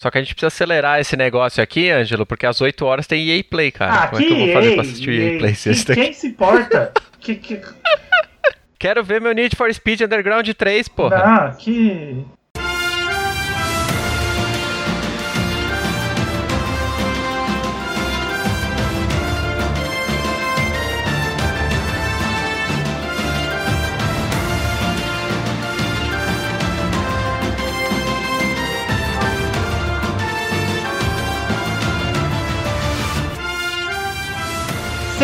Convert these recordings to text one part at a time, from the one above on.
Só que a gente precisa acelerar esse negócio aqui, Ângelo, porque às 8 horas tem EA Play, cara. Ah, Como é que eu vou fazer pra assistir o EA Play sexta quem, quem se importa? que, que... Quero ver meu Need for Speed Underground 3, porra. Ah, que.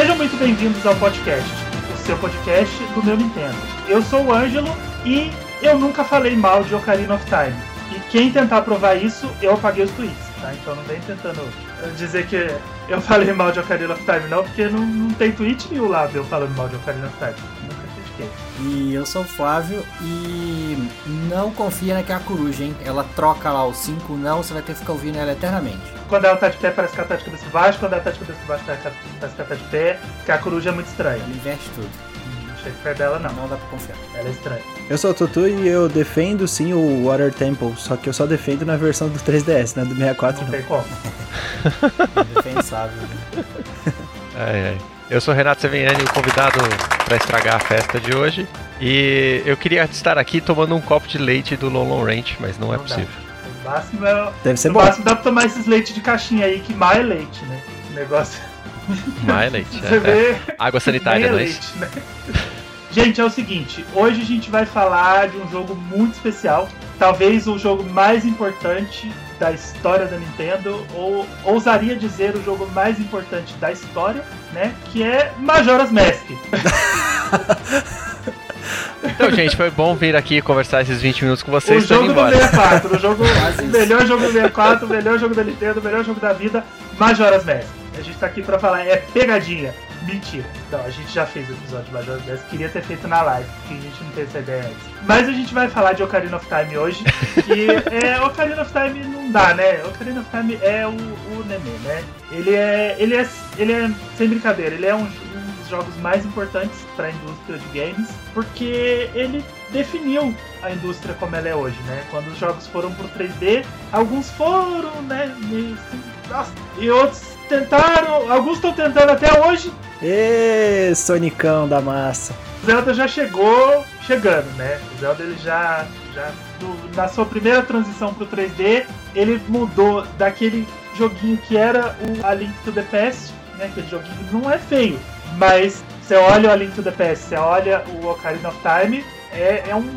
Sejam muito bem-vindos ao podcast, o seu podcast do meu Nintendo. Eu sou o Ângelo e eu nunca falei mal de Ocarina of Time. E quem tentar provar isso, eu apaguei os tweets, tá? Então não vem tentando dizer que eu falei mal de Ocarina of Time, não, porque não, não tem tweet nenhum lá eu falando mal de Ocarina of Time. Nunca critiquei. E eu sou o Flávio e não confia naquela coruja, hein? Ela troca lá os 5 não, você vai ter que ficar ouvindo ela eternamente. Quando ela tá de pé, parece que ela tá de cabeça baixa. Quando ela tá de cabeça baixa, parece que ela tá de pé. Porque a coruja é muito estranha. Ela inverte tudo. Não chega perto dela, não. Não dá pra confiar. Ela é estranha. Eu sou o Tutu e eu defendo sim o Water Temple, só que eu só defendo na versão do 3DS, né? Do 64 Não não. tem como. Indefensável. né? Ai, ai. Eu sou Renato Seveniani, o convidado para estragar a festa de hoje. E eu queria estar aqui tomando um copo de leite do Lon Ranch, mas não é Não dá. possível. No máximo, é... Deve ser no bom. máximo dá pra tomar esses leites de caixinha aí, que mais é leite, né? O negócio. Mais leite. Você é, vê. é. Água sanitária, é é leite, né? Gente, é o seguinte, hoje a gente vai falar de um jogo muito especial, talvez o jogo mais importante da história da Nintendo, ou ousaria dizer o jogo mais importante da história, né? Que é Majora's Mask. Então, gente, foi bom vir aqui conversar esses 20 minutos com O vocês. Tô indo jogo do embora. 64, o, jogo, o melhor jogo do 64, o melhor jogo da Nintendo, o melhor jogo da vida, Majora's Mask. A gente tá aqui pra falar, é pegadinha. Mentira. Não, a gente já fez o episódio de Majora's Mask, queria ter feito na live, porque a gente não teve essa ideia antes. Mas a gente vai falar de Ocarina of Time hoje, e é, Ocarina of Time não dá, né? Ocarina of Time é o, o Nenê, né? Ele é, ele é, ele é, sem brincadeira, ele é um, um dos jogos mais importantes para a indústria de games, porque ele definiu a indústria como ela é hoje, né? Quando os jogos foram pro 3D, alguns foram, né? meio assim, nossa, e outros tentaram, alguns estão tentando até hoje. Ê, Sonicão da massa. O Zelda já chegou chegando, né? O Zelda ele já, já do- na sua primeira transição pro 3D, ele mudou daquele joguinho que era o A Link to the Past, né? Aquele joguinho que não é feio, mas você olha o A Link to the Past, você olha o Ocarina of Time, é, é um,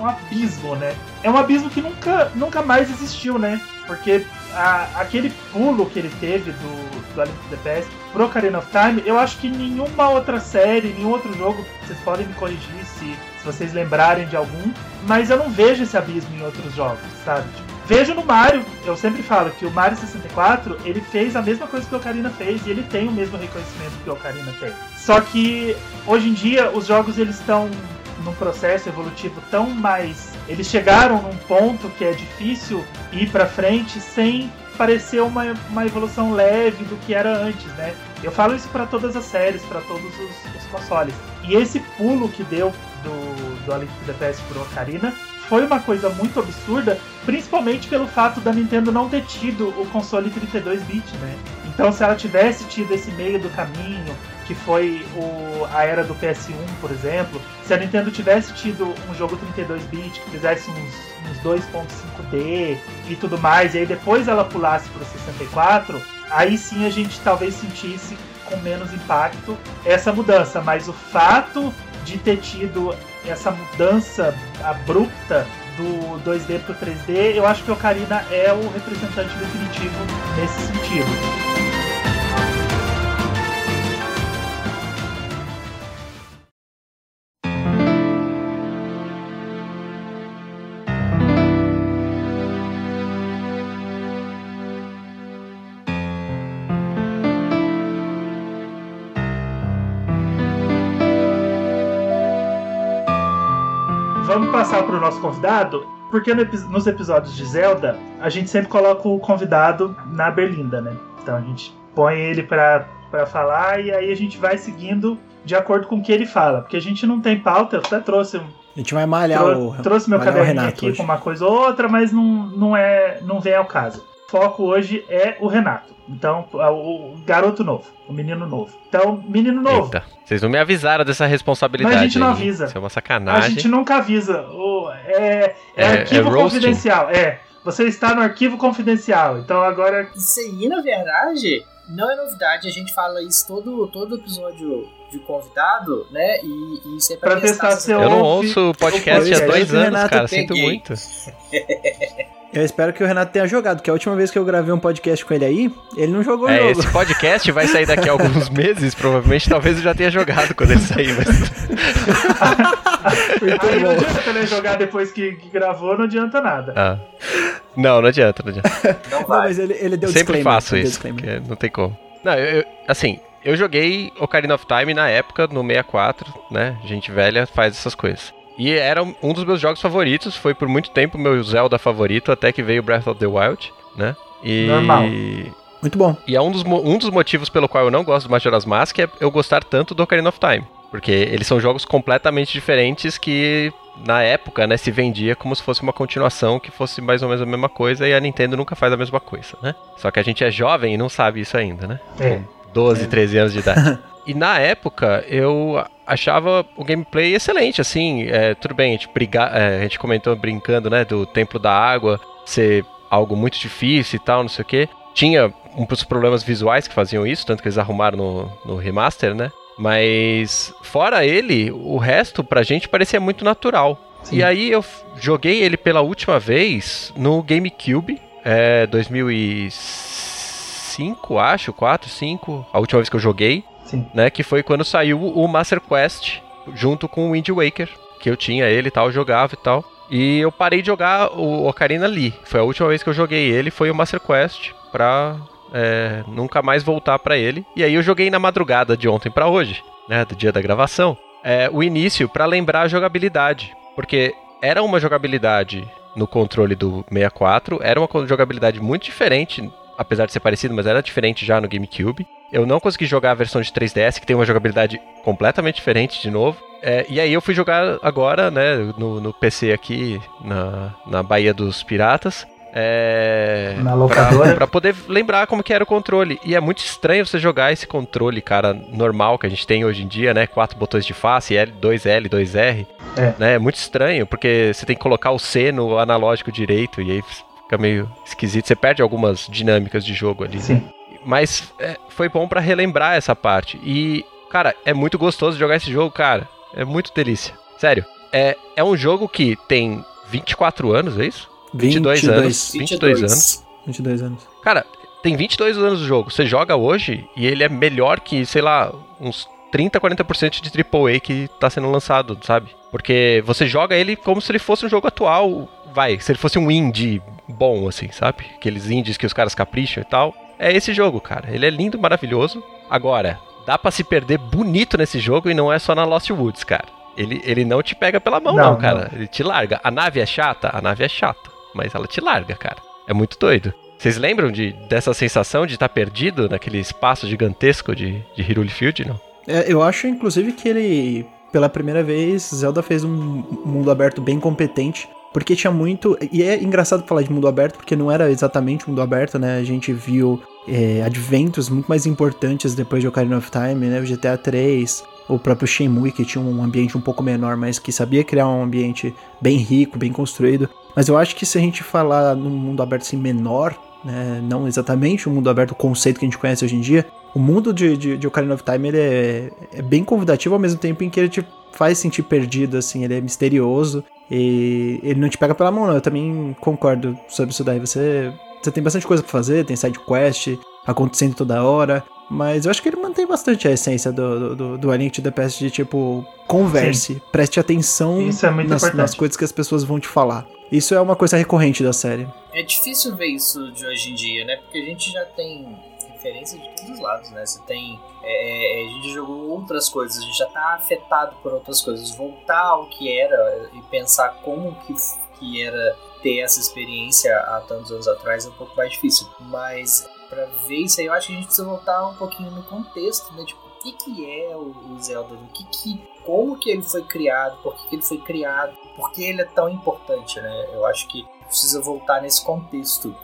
um abismo, né? É um abismo que nunca, nunca mais existiu, né? Porque a- aquele pulo que ele teve do, do A Link to the Past pro Ocarina of Time, eu acho que nenhuma outra série, nenhum outro jogo, vocês podem me corrigir se, se vocês lembrarem de algum, mas eu não vejo esse abismo em outros jogos, sabe? Tipo, vejo no Mario, eu sempre falo que o Mario 64, ele fez a mesma coisa que o Ocarina fez e ele tem o mesmo reconhecimento que o Ocarina tem. Só que hoje em dia os jogos eles estão num processo evolutivo tão mais, eles chegaram num ponto que é difícil ir pra frente sem parecer uma, uma evolução leve do que era antes, né? Eu falo isso para todas as séries, para todos os, os consoles. E esse pulo que deu do, do A Link pro Ocarina foi uma coisa muito absurda, principalmente pelo fato da Nintendo não ter tido o console 32-bit, né? Então, se ela tivesse tido esse meio do caminho, que foi o, a era do PS1, por exemplo, se a Nintendo tivesse tido um jogo 32-bit que fizesse uns, uns 2.5D e tudo mais, e aí depois ela pulasse pro 64, aí sim a gente talvez sentisse com menos impacto essa mudança. Mas o fato de ter tido essa mudança abrupta do 2D pro 3D, eu acho que o Ocarina é o representante definitivo nesse sentido. Passar para o nosso convidado, porque nos episódios de Zelda, a gente sempre coloca o convidado na berlinda, né? Então a gente põe ele para falar e aí a gente vai seguindo de acordo com o que ele fala. Porque a gente não tem pauta, eu até trouxe A gente vai malhar Trou- o. trouxe meu caderninho aqui hoje. com uma coisa ou outra, mas não, não, é, não vem ao caso. Foco hoje é o Renato. Então, o garoto novo, o menino novo. Então, menino novo. Eita, vocês não me avisaram dessa responsabilidade. Mas a gente não aí. avisa. Isso é uma A sacanagem. gente nunca avisa. O- é, é, É- arquivo é confidencial. É. Você está no arquivo confidencial. Então agora. Isso aí, na verdade, não é novidade. A gente fala isso todo, todo episódio de convidado, né? E, e isso é pra, Pra testar se- seu- Eu não ouço o podcast há dois do anos, Renato, cara. Sinto muito. Eu espero que o Renato tenha jogado, que a última vez que eu gravei um podcast com ele aí, ele não jogou É, jogo. esse podcast vai sair daqui a alguns meses, provavelmente talvez eu já tenha jogado quando ele sair, mas Muito Aí não adianta né, jogar depois que, que gravou, não adianta nada. ah. Não, não adianta, não adianta. Não Não, vai. mas ele, ele deu Sempre disclaimer, faço isso, não tem como. Não, eu, eu- assim, eu joguei Ocarina of Time na época, no 64, né? Gente velha faz essas coisas. E era um dos meus jogos favoritos, foi por muito tempo meu Zelda favorito, até que veio Breath of the Wild, né? E... Normal. Muito bom. E é um dos, um dos motivos pelo qual eu não gosto do Majora's Mask é eu gostar tanto do Ocarina of Time. Porque eles são jogos completamente diferentes que, na época, né, se vendia como se fosse uma continuação que fosse mais ou menos a mesma coisa e a Nintendo nunca faz a mesma coisa, né? Só que a gente é jovem e não sabe isso ainda, né? É. 12, 13 anos de idade. e na época eu achava o gameplay excelente, assim, é, tudo bem, a gente, briga, é, a gente comentou brincando, né, do Templo da Água ser algo muito difícil e tal, não sei o que. Tinha um dos problemas visuais que faziam isso, tanto que eles arrumaram no, no remaster, né? Mas fora ele, o resto pra gente parecia muito natural. Sim. E aí eu joguei ele pela última vez no GameCube, é, 2005, acho, 4, 5, a última vez que eu joguei, Sim. né, que foi quando saiu o Master Quest junto com o Wind Waker, que eu tinha ele e tal, jogava e tal. E eu parei de jogar o Ocarina ali. Foi a última vez que eu joguei ele, foi o Master Quest pra é, nunca mais voltar pra ele. E aí eu joguei na madrugada de ontem pra hoje, né, do dia da gravação, é, o início pra lembrar a jogabilidade, porque era uma jogabilidade no controle do 64, era uma jogabilidade muito diferente, apesar de ser parecido, mas era diferente já no GameCube. Eu não consegui jogar a versão de 3DS, que tem uma jogabilidade completamente diferente de novo. É, e aí eu fui jogar agora, né, no, no PC aqui, na, na Baía dos Piratas. É, Na locadora. Pra, pra poder lembrar como que era o controle. E é muito estranho você jogar esse controle, cara, normal que a gente tem hoje em dia, né? Quatro botões de face, L, 2L, 2R. É. Né? É muito estranho, porque você tem que colocar o C no analógico direito, e aí fica meio esquisito. Você perde algumas dinâmicas de jogo ali. Sim. Mas é, foi bom pra relembrar essa parte. E, cara, é muito gostoso jogar esse jogo, cara. É muito delícia. Sério. É, é um jogo que tem 24 anos, é isso? 22, anos. 22 anos. 22 anos. Cara, tem 22 anos o jogo. Você joga hoje e ele é melhor que, sei lá, uns 30, 40% de AAA que tá sendo lançado, sabe? Porque você joga ele como se ele fosse um jogo atual. Vai, se ele fosse um indie bom, assim, sabe? Aqueles indies que os caras capricham e tal. É esse jogo, cara. Ele é lindo, maravilhoso. Agora, dá pra se perder bonito nesse jogo e não é só na Lost Woods, cara. Ele, ele não te pega pela mão, Não, não, cara. Ele te larga. A nave é chata? A nave é chata. Mas ela te larga, cara. É muito doido. Vocês lembram de, dessa sensação de estar perdido naquele espaço gigantesco de, de Hyrule Field, não? É, eu acho, inclusive, que ele, pela primeira vez, Zelda fez um mundo aberto bem competente. Porque tinha muito. E é engraçado falar de mundo aberto, porque não era exatamente mundo aberto, né? A gente viu é, adventos muito mais importantes depois de Ocarina of Time, né? O GTA 3, o próprio Shenmue, que tinha um ambiente um pouco menor, mas que sabia criar um ambiente bem rico, bem construído. Mas eu acho que se a gente falar num mundo aberto assim menor, né? Não exatamente o mundo aberto, o conceito que a gente conhece hoje em dia, o mundo de, de, de Ocarina of Time ele é, é bem convidativo ao mesmo tempo em que ele te faz sentir perdido, assim, ele é misterioso e ele não te pega pela mão, não. Eu também concordo sobre isso daí. Você, você tem bastante coisa pra fazer, tem side quest acontecendo toda hora, mas eu acho que ele mantém bastante a essência do, do, do, do A Link to the Past de tipo, converse, preste atenção Isso é muito nas, nas coisas que as pessoas vão te falar. Isso é uma coisa recorrente da série. É difícil ver isso de hoje em dia, né? Porque a gente já tem referência de todos os lados, né? Você tem. é, é, a gente jogou outras coisas, a gente já tá afetado por outras coisas. Voltar ao que era e pensar como que, que era ter essa experiência há tantos anos atrás é um pouco mais difícil. Mas pra ver isso aí, eu acho que a gente precisa voltar um pouquinho no contexto, né? Tipo, o que, que é o, o Zelda? O que que, como que ele foi criado? Por que, que ele foi criado? por que ele é tão importante, né? Eu acho que precisa voltar nesse contexto.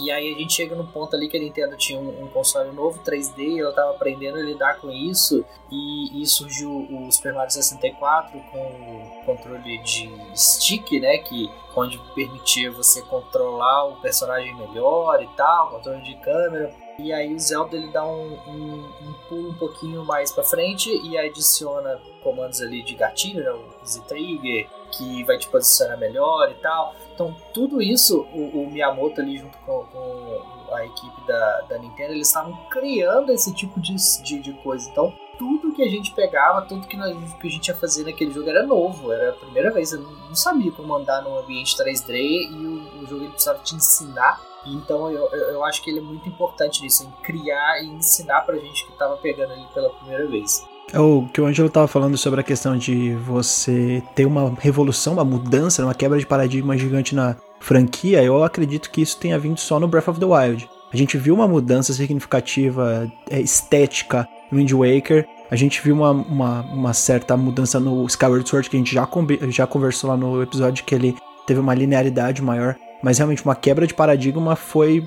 E aí a gente chega no ponto ali que a Nintendo tinha um, um console novo, 3D, ela estava aprendendo a lidar com isso, e, e, surgiu o Super Mario 64 com o controle de stick, né, que onde permitia você controlar o personagem melhor e tal, controle de câmera. E aí o Zelda ele dá um, um, um pulo um pouquinho mais para frente e adiciona comandos ali de gatilho, né, o Z-Trigger, que vai te posicionar melhor e tal. Então, tudo isso, o, o Miyamoto ali junto com, com, a equipe da, da Nintendo, eles estavam criando esse tipo de, de, de, coisa. Então, tudo que a gente pegava, tudo que, nós, que a gente ia fazer naquele jogo era novo, era a primeira vez. Eu não, sabia como andar num ambiente 3D e o, o jogo ele precisava te ensinar. Então, eu, eu, acho que ele é muito importante nisso, em criar e ensinar pra gente que estava pegando ele pela primeira vez. É o que o Angelo estava falando sobre a questão de você ter uma revolução, uma mudança, uma quebra de paradigma gigante na franquia, eu acredito que isso tenha vindo só no Breath of the Wild. A gente viu uma mudança significativa é, estética no Wind Waker, a gente viu uma, uma, uma, certa mudança no Skyward Sword, que a gente já, já conversou lá no episódio, que ele teve uma linearidade maior, mas realmente uma quebra de paradigma foi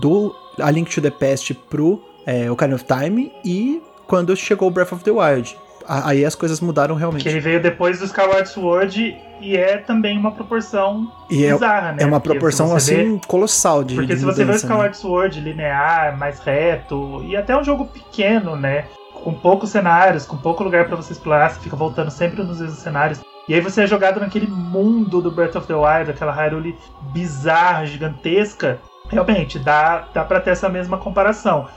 do A Link to the Past pro é, Ocarina of Time e quando chegou o Breath of the Wild. Aí as coisas mudaram realmente. Que ele veio depois do Skyward Sword e é também uma proporção e é bizarra, é, né? É uma porque proporção assim vê, colossal de Porque de se mudança, você vê o né? Skyward né? Sword linear, mais reto, e até um jogo pequeno, né? Com poucos cenários, com pouco lugar para você explorar, você fica voltando sempre nos mesmos cenários. E aí você é jogado naquele mundo do Breath of the Wild, aquela Hyrule bizarra, gigantesca. Realmente, dá, dá pra ter essa mesma comparação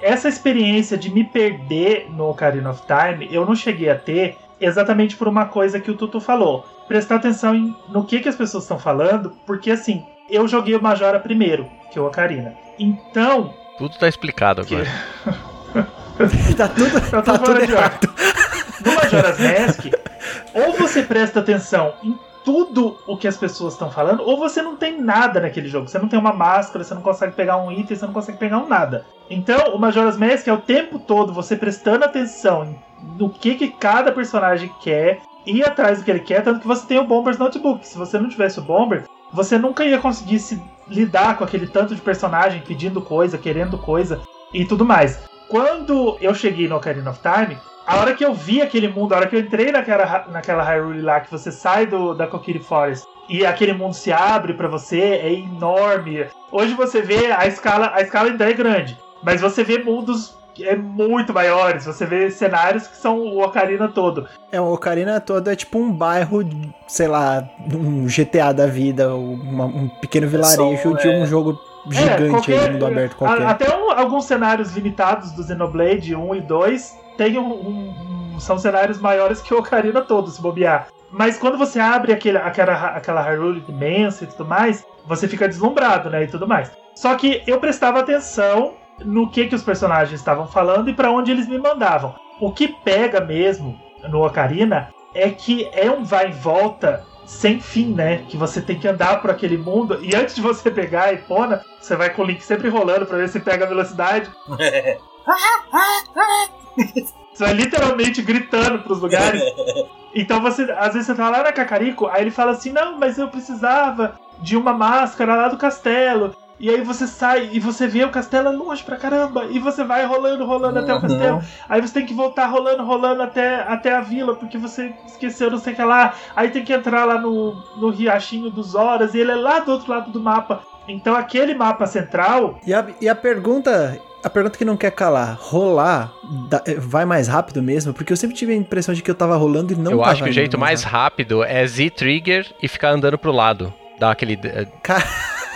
essa experiência de me perder no Ocarina of Time, eu não cheguei a ter exatamente por uma coisa que o Tutu falou. Prestar atenção em, no que, que as pessoas estão falando, porque assim, eu joguei o Majora primeiro, que é o Ocarina. Então. Tudo tá explicado agora. Que... tá tudo, tá tudo errado. No Majora's Mask, ou você presta atenção em tudo o que as pessoas estão falando, ou você não tem nada naquele jogo. Você não tem uma máscara, você não consegue pegar um item, você não consegue pegar um nada. Então, o Majora's Mask é o tempo todo você prestando atenção no que, que cada personagem quer, ir atrás do que ele quer, tanto que você tem o Bomber's Notebook. Se você não tivesse o Bomber, você nunca ia conseguir se lidar com aquele tanto de personagem pedindo coisa, querendo coisa e tudo mais. Quando eu cheguei no Ocarina of Time, a hora que eu vi aquele mundo, a hora que eu entrei naquela, naquela Hyrule lá, que você sai do, da Kokiri Forest e aquele mundo se abre para você, é enorme. Hoje você vê a escala, a escala ainda é grande, mas você vê mundos é muito maiores. Você vê cenários que são o Ocarina todo. É, o Ocarina todo é tipo um bairro, sei lá, um GTA da vida, uma, um pequeno vilarejo de um é. jogo gigante é, qualquer, aí, mundo aberto qualquer. Até um, alguns cenários limitados do Xenoblade 1 e 2 tem um, um, são cenários maiores que o Ocarina todo, se bobear. Mas quando você abre aquele, aquela, aquela Hyrule imensa e tudo mais, você fica deslumbrado, né? E tudo mais. Só que eu prestava atenção no que, que os personagens estavam falando e para onde eles me mandavam. O que pega mesmo no Ocarina é que é um vai e volta sem fim, né? Que você tem que andar por aquele mundo e antes de você pegar a Epona, você vai com o Link sempre rolando para ver se pega a velocidade. Você vai literalmente gritando pros lugares. Então você, às vezes você tá lá na Cacarico, aí ele fala assim: "Não, mas eu precisava de uma máscara lá do castelo". E aí você sai e você vê o castelo longe pra caramba. E você vai rolando, rolando uhum. até o castelo. Aí você tem que voltar rolando, rolando até, até a vila, porque você esqueceu não sei o que lá. Aí tem que entrar lá no, no riachinho dos horas. E ele é lá do outro lado do mapa. Então aquele mapa central. E a, e a pergunta a pergunta que não quer calar, rolar eh, vai mais rápido mesmo? Porque eu sempre tive a impressão de que eu tava rolando e não eu tava. Eu acho que o jeito mais rápido. rápido é Z-Trigger e ficar andando pro lado. Dar aquele. Eh, Cara...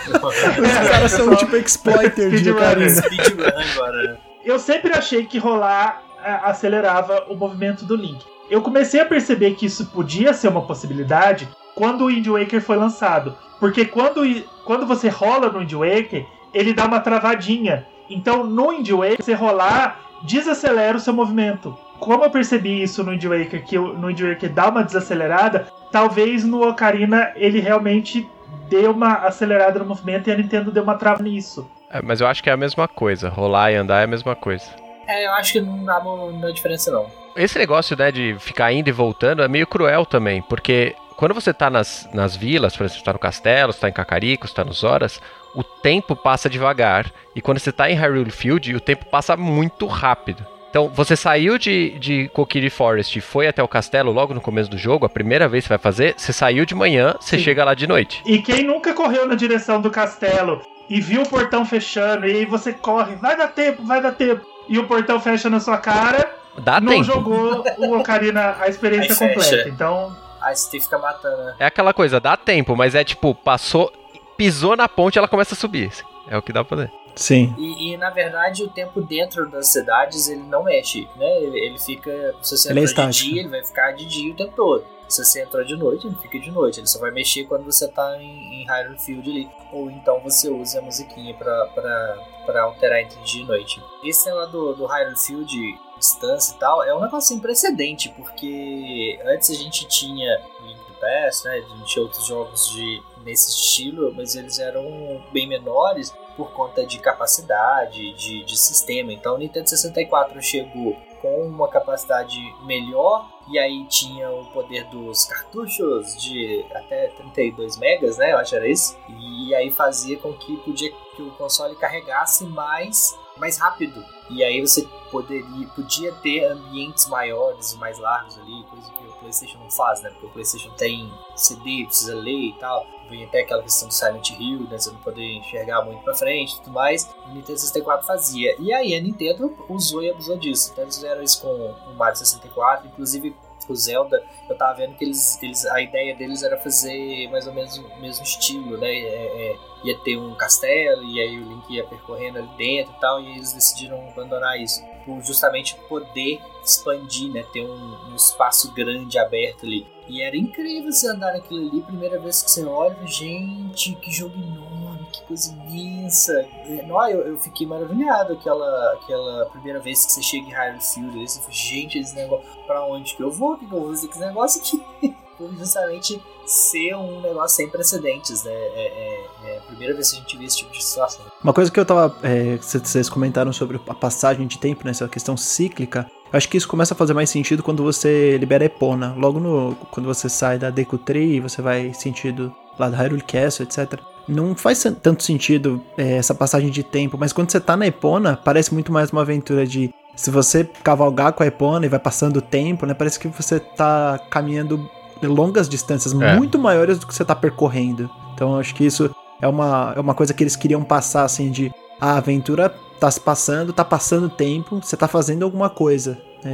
Os caras são tipo exploiter de Speedrun agora. Né? Eu sempre achei que rolar eh, acelerava o movimento do Link. Eu comecei a perceber que isso podia ser uma possibilidade quando o Wind Waker foi lançado. Porque quando, quando você rola no Wind Waker, ele dá uma travadinha. Então, no Wind Waker, você rolar desacelera o seu movimento. Como eu percebi isso no Wind Waker, que no Wind Waker dá uma desacelerada, talvez no Ocarina ele realmente dê uma acelerada no movimento e a Nintendo deu uma trava nisso. É, mas eu acho que é a mesma coisa. Rolar e andar é a mesma coisa. É, eu acho que não dá muita diferença não. Esse negócio, né, de ficar indo e voltando é meio cruel também, porque quando você tá nas, nas vilas, por exemplo, você tá no castelo, você tá em Cacarico, você tá nos Horas, o tempo passa devagar. E quando você tá em Hyrule Field, o tempo passa muito rápido. Então, você saiu de, de Kokiri Forest e foi até o castelo logo no começo do jogo, a primeira vez que você vai fazer, você saiu de manhã, você Sim. chega lá de noite. E quem nunca correu na direção do castelo e viu o portão fechando, e aí você corre, vai dar tempo, vai dar tempo, e o portão fecha na sua cara, Dá não tempo. jogou o Ocarina a experiência completa. Então, Aí você ficar matando, né? É aquela coisa, dá tempo, mas é tipo, passou, pisou na ponte ela começa a subir. É o que dá pra fazer. Sim. E, e, na verdade o tempo dentro das cidades ele não mexe, né? Ele, ele fica. Se você Ele é de dia, ele vai ficar de dia o tempo todo. Se você entrou de noite, ele fica de noite. Ele só vai mexer quando você tá em, em Hyrule Field ali. Ou então você usa a musiquinha pra, pra, pra alterar entre dia e noite. Esse negócio do, do Hyrule Field, distância e tal, é um negócio sem precedente, porque antes a gente tinha o Link to Past, né? A gente tinha outros jogos de, nesse estilo, mas eles eram bem menores por conta de capacidade, de, de sistema. Então o Nintendo 64 chegou com uma capacidade melhor e aí tinha o poder dos cartuchos de até 32 megas, né? Eu acho que era isso. E aí fazia com que podia que o console carregasse mais mais rápido. E aí você poderia podia ter ambientes maiores e mais largos ali, coisa que PlayStation não faz, né? Porque o PlayStation tem CD, precisa ler e tal. Vem até aquela questão do Silent Hill, né? Você não poder enxergar muito pra frente e tudo mais. O Nintendo 64 fazia. E aí a Nintendo usou e abusou disso. Então eles fizeram isso com o Mario 64, inclusive o Zelda, eu tava vendo que eles, eles a ideia deles era fazer mais ou menos o mesmo estilo, né? É, é, ia ter um castelo e aí o Link ia percorrendo ali dentro e tal, e eles decidiram abandonar isso, por justamente poder expandir, né? Ter um, um espaço grande aberto ali. E era incrível você andar naquilo ali, primeira vez que você olha, gente, que jogo enorme, que coisa imensa. Não, eu, eu fiquei maravilhado aquela, aquela primeira vez que você chega em Hyrule Field, você fala, gente, esse negócio, pra onde que eu vou? O que, que eu vou fazer com esse negócio aqui? Por justamente ser um negócio sem precedentes, né? É, é, é a primeira vez que a gente vê esse tipo de situação. Uma coisa que eu tava. É, vocês comentaram sobre a passagem de tempo, né? Essa questão cíclica. Acho que isso começa a fazer mais sentido quando você libera Epona. Logo no. Quando você sai da Deku Tree, você vai sentido lá do Hyrule Castle, etc. Não faz tanto sentido é, essa passagem de tempo, mas quando você tá na Epona, parece muito mais uma aventura de. Se você cavalgar com a Epona e vai passando o tempo, né? Parece que você tá caminhando longas distâncias, É. muito maiores do que você tá percorrendo. Então eu acho que isso é uma, é uma coisa que eles queriam passar, assim, de a aventura tá se passando, tá passando tempo, você tá fazendo alguma coisa. É,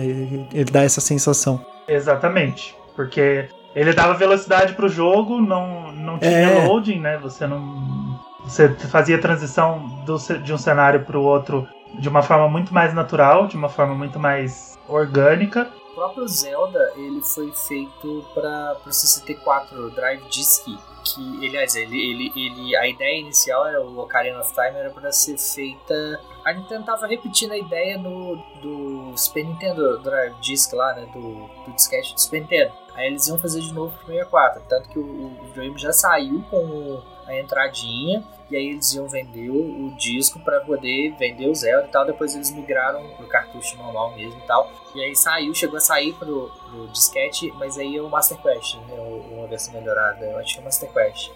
ele dá essa sensação. exatamente. Porque ele dava velocidade pro jogo, não, não tinha É. loading, né? Você não. Você fazia a transição do de um cenário pro outro de uma forma muito mais natural, de uma forma muito mais orgânica. Próprio Zelda, ele foi feito para o 64 Drive Disc, que, aliás, ele, ele, ele, a ideia inicial era o Ocarina of Time era para ser feita. A Nintendo tava repetindo a ideia no, do Super Nintendo Drive Disc lá, né, do, do disquete do Super Nintendo. Aí eles iam fazer de novo pro 64, tanto que o, o videogame já saiu com a entradinha e aí eles iam vender o, disco para poder vender o Zelda e tal. Depois eles migraram pro cartucho normal mesmo e tal. E aí saiu, chegou a sair pro, pro disquete, mas aí é o Master Quest, né? Uma versão melhorada. Eu acho que é o Master Quest.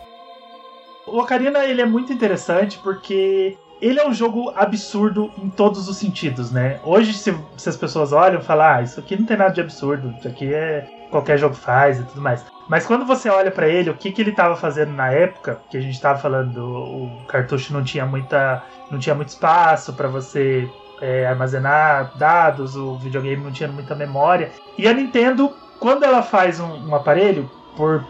O Ocarina ele é muito interessante porque ele é um jogo absurdo em todos os sentidos, né? Hoje, se, se as pessoas olham e falam, ah, isso aqui não tem nada de absurdo, isso aqui é qualquer jogo faz e tudo mais. Mas quando você olha pra ele, o que, que ele tava fazendo na época, que a gente tava falando, o cartucho não tinha muita, não tinha muito espaço pra você é, armazenar dados, o videogame não tinha muita memória. E a Nintendo, quando ela faz um, um aparelho, por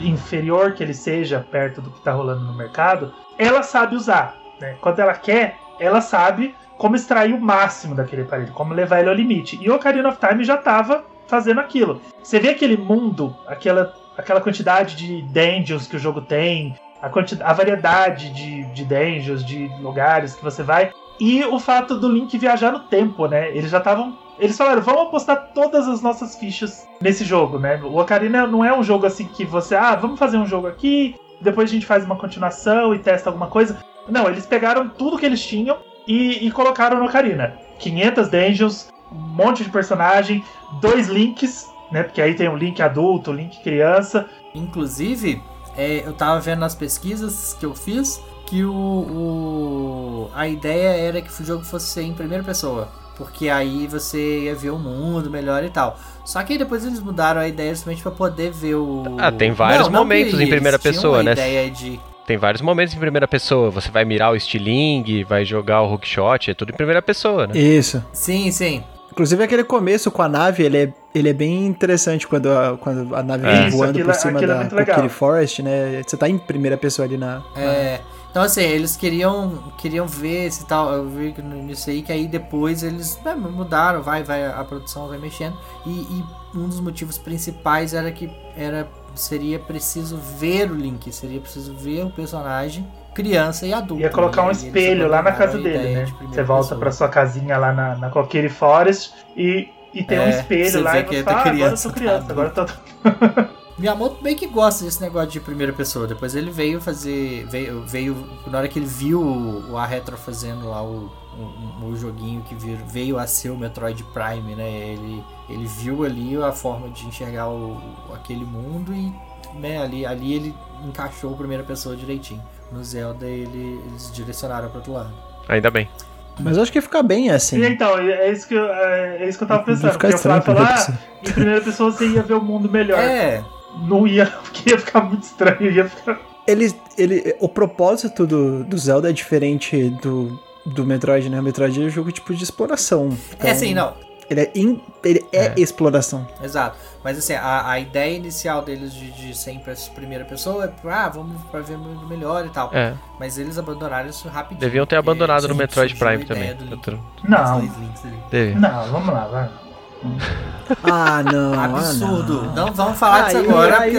inferior que ele seja perto do que está rolando no mercado, ela sabe usar. Né? Quando ela quer, ela sabe como extrair o máximo daquele aparelho, como levar ele ao limite. E o Ocarina of Time já estava fazendo aquilo. Você vê aquele mundo, aquela, aquela quantidade de dungeons que o jogo tem, a, quanti- a variedade de, de dungeons, de lugares que você vai, e o fato do Link viajar no tempo, né? Eles já estavam. Eles falaram, vamos apostar todas as nossas fichas nesse jogo, né? O Ocarina não é um jogo assim que você, ah, vamos fazer um jogo aqui, depois a gente faz uma continuação e testa alguma coisa. Não, eles pegaram tudo que eles tinham e, e colocaram no Ocarina. 500 dungeons, um monte de personagem, dois links, né? Porque aí tem o link adulto, o link criança. Inclusive, é, eu tava vendo nas pesquisas que eu fiz que o, o, a ideia era que o jogo fosse em primeira pessoa. Porque aí você ia ver o mundo melhor e tal. Só que aí depois eles mudaram a ideia justamente pra poder ver o. Ah, tem vários Não, não momentos em primeira pessoa, a né? ideia de. Tem vários momentos em primeira pessoa. Você vai mirar o estilingue, vai jogar o hookshot, é tudo em primeira pessoa, né? Isso. Sim, sim. Inclusive aquele começo com a nave, ele é, ele é bem interessante quando a, quando a nave É. vem Isso, voando aquilo- por cima é da. Kokiri Forest, né? Você tá em primeira pessoa ali na. É, então assim, eles queriam queriam ver se tal, eu vi que no- nisso aí que aí depois eles né, mudaram, vai, vai a produção vai mexendo e, e um dos motivos principais era que era seria preciso ver o Link, seria preciso ver o personagem criança e adulto. Ia colocar um né? Eles espelho lá na casa dele, né? de Você volta pessoa. pra sua casinha lá na, na Coquille Forest e, e tem um É, espelho você lá e você tá fala, ah, agora eu criança, sou tá criança, agora eu tô... Miyamoto bem que gosta desse negócio de primeira pessoa. Depois ele veio fazer. Veio. veio na hora que ele viu o, o Arretro fazendo lá o, o, o joguinho que vir- veio a ser o Metroid Prime, né? Ele, ele viu ali a forma de enxergar o, aquele mundo e né, ali, ali ele encaixou a primeira pessoa direitinho. No Zelda ele, eles direcionaram para outro lado. Ainda bem. Mas eu acho que fica bem assim. E então, é isso que eu, é é isso que eu tava pensando. fica Porque o estranho falou, primeira ah, em primeira pessoa você ia ver o mundo melhor. É, Não ia, porque ia ficar muito estranho, ia ficar... Ele, ele, o propósito do, do Zelda é diferente do, do Metroid, né? O Metroid é um jogo tipo de exploração. Então, é assim, não. Ele é, in- ele é, É. exploração. Exato. Mas assim, a, a ideia inicial deles de, de ser em primeira pessoa é, ah, vamos pra ver melhor e tal. É. Mas eles abandonaram isso rapidinho. Deviam ter porque abandonado no Metroid Prime também. do Não, não, vamos lá, vai. Ah, não. ah, Absurdo. não. não. vamos falar disso agora, aí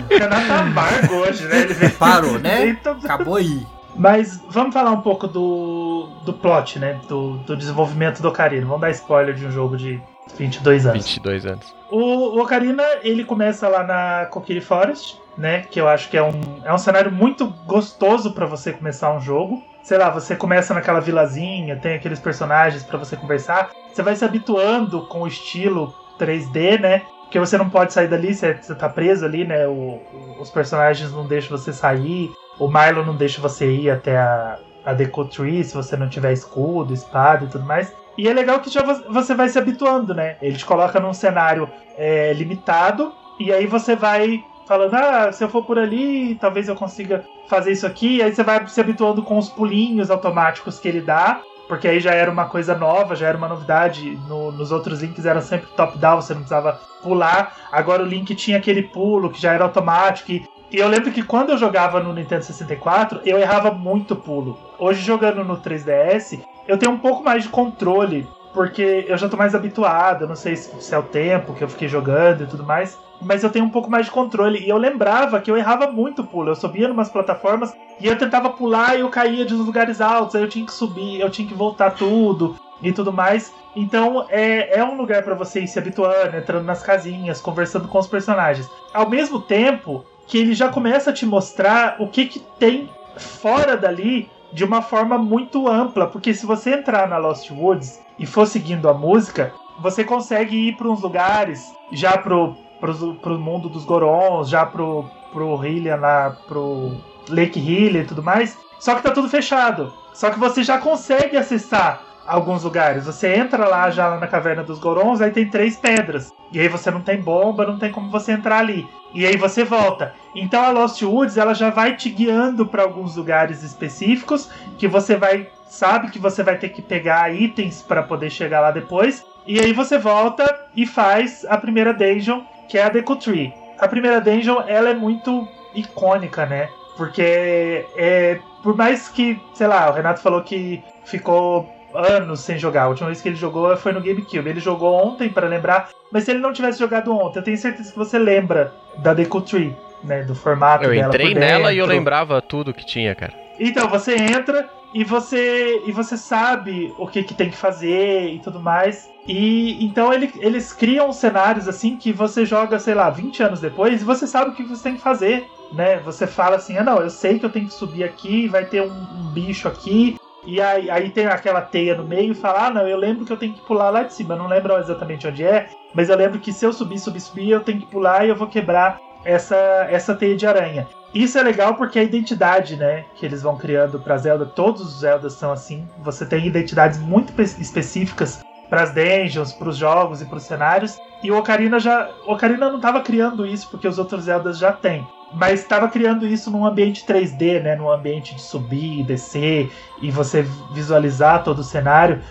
porque Renato tá amargo hoje, né? Ele parou, né? Então- Acabou aí. Mas vamos falar um pouco do, do plot, né? Do, do desenvolvimento do Ocarina. Vamos dar spoiler de um jogo de 22 anos. 22 anos. O, o Ocarina, ele começa lá na Kokiri Forest, né? Que eu acho que é um, é um cenário muito gostoso pra você começar um jogo. Sei lá, você começa naquela vilazinha, tem aqueles personagens pra você conversar. Você vai se habituando com o estilo 3D, né? Porque você não pode sair dali, você, você tá preso ali, né? O- o- os personagens não deixam você sair. O Milo não deixa você ir até a, a Deco Tree se você não tiver escudo, espada e tudo mais. E é legal que já vo- você vai se habituando, né? Ele te coloca num cenário é, limitado, e aí você vai falando, ah, se eu for por ali, talvez eu consiga fazer isso aqui. E aí você vai se habituando com os pulinhos automáticos que ele dá, porque aí já era uma coisa nova, já era uma novidade. No- nos outros links era sempre top-down, você não precisava pular. Agora o Link tinha aquele pulo que já era automático. E, e eu lembro que quando eu jogava no Nintendo 64, eu errava muito pulo. Hoje jogando no 3DS, eu tenho um pouco mais de controle, porque eu já tô mais habituado, não sei se, é o tempo que eu fiquei jogando e tudo mais, mas eu tenho um pouco mais de controle. E eu lembrava que eu errava muito pulo. Eu subia numas plataformas e eu tentava pular e eu caía de uns lugares altos, aí eu tinha que subir, eu tinha que voltar tudo e tudo mais. Então é, é um lugar pra você ir se habituando, entrando nas casinhas, conversando com os personagens. Ao mesmo tempo que ele já começa a te mostrar o que, que tem fora dali de uma forma muito ampla, porque se você entrar na Lost Woods e for seguindo a música, você consegue ir para uns lugares já pro, pro, pro mundo dos Gorons, já pro, pro Hylian lá, pro Lake Hylian e tudo mais, só que tá tudo fechado. Só que você já consegue acessar alguns lugares. Você entra lá já lá na caverna dos Gorons, aí tem três pedras. E aí você não tem bomba, não tem como você entrar ali. E aí você volta. Então a Lost Woods ela já vai te guiando para alguns lugares específicos que você vai sabe que você vai ter que pegar itens para poder chegar lá depois. E aí você volta e faz a primeira dungeon, que é a Deku Tree. A primeira dungeon ela é muito icônica, né? Porque é por mais que, sei lá, o Renato falou que ficou anos sem jogar. A última vez que ele jogou foi no GameCube. Ele jogou ontem para lembrar, mas se ele não tivesse jogado ontem, eu tenho certeza que você lembra da Deku Tree, né, do formato Eu dela entrei por nela e eu lembrava tudo que tinha, cara. Então, você entra e você e você sabe o que, que tem que fazer e tudo mais. E então ele- eles criam cenários assim que você joga, sei lá, 20 anos depois e você sabe o que você tem que fazer, né? Você fala assim: "Ah, não, eu sei que eu tenho que subir aqui, vai ter um, um bicho aqui, E aí, aí tem aquela teia no meio e fala: Ah, não, eu lembro que eu tenho que pular lá de cima. Eu não lembro exatamente onde é, mas eu lembro que se eu subir, subir, subir, eu tenho que pular e eu vou quebrar essa, essa teia de aranha. Isso é legal porque a identidade, né, que eles vão criando para Zelda, todos os Zeldas são assim. Você tem identidades muito específicas para as dungeons, para os jogos e para os cenários. E o Ocarina já, Ocarina não estava criando isso porque os outros Zeldas já têm, mas estava criando isso num ambiente 3D, né, num ambiente de subir, descer e você visualizar todo o cenário.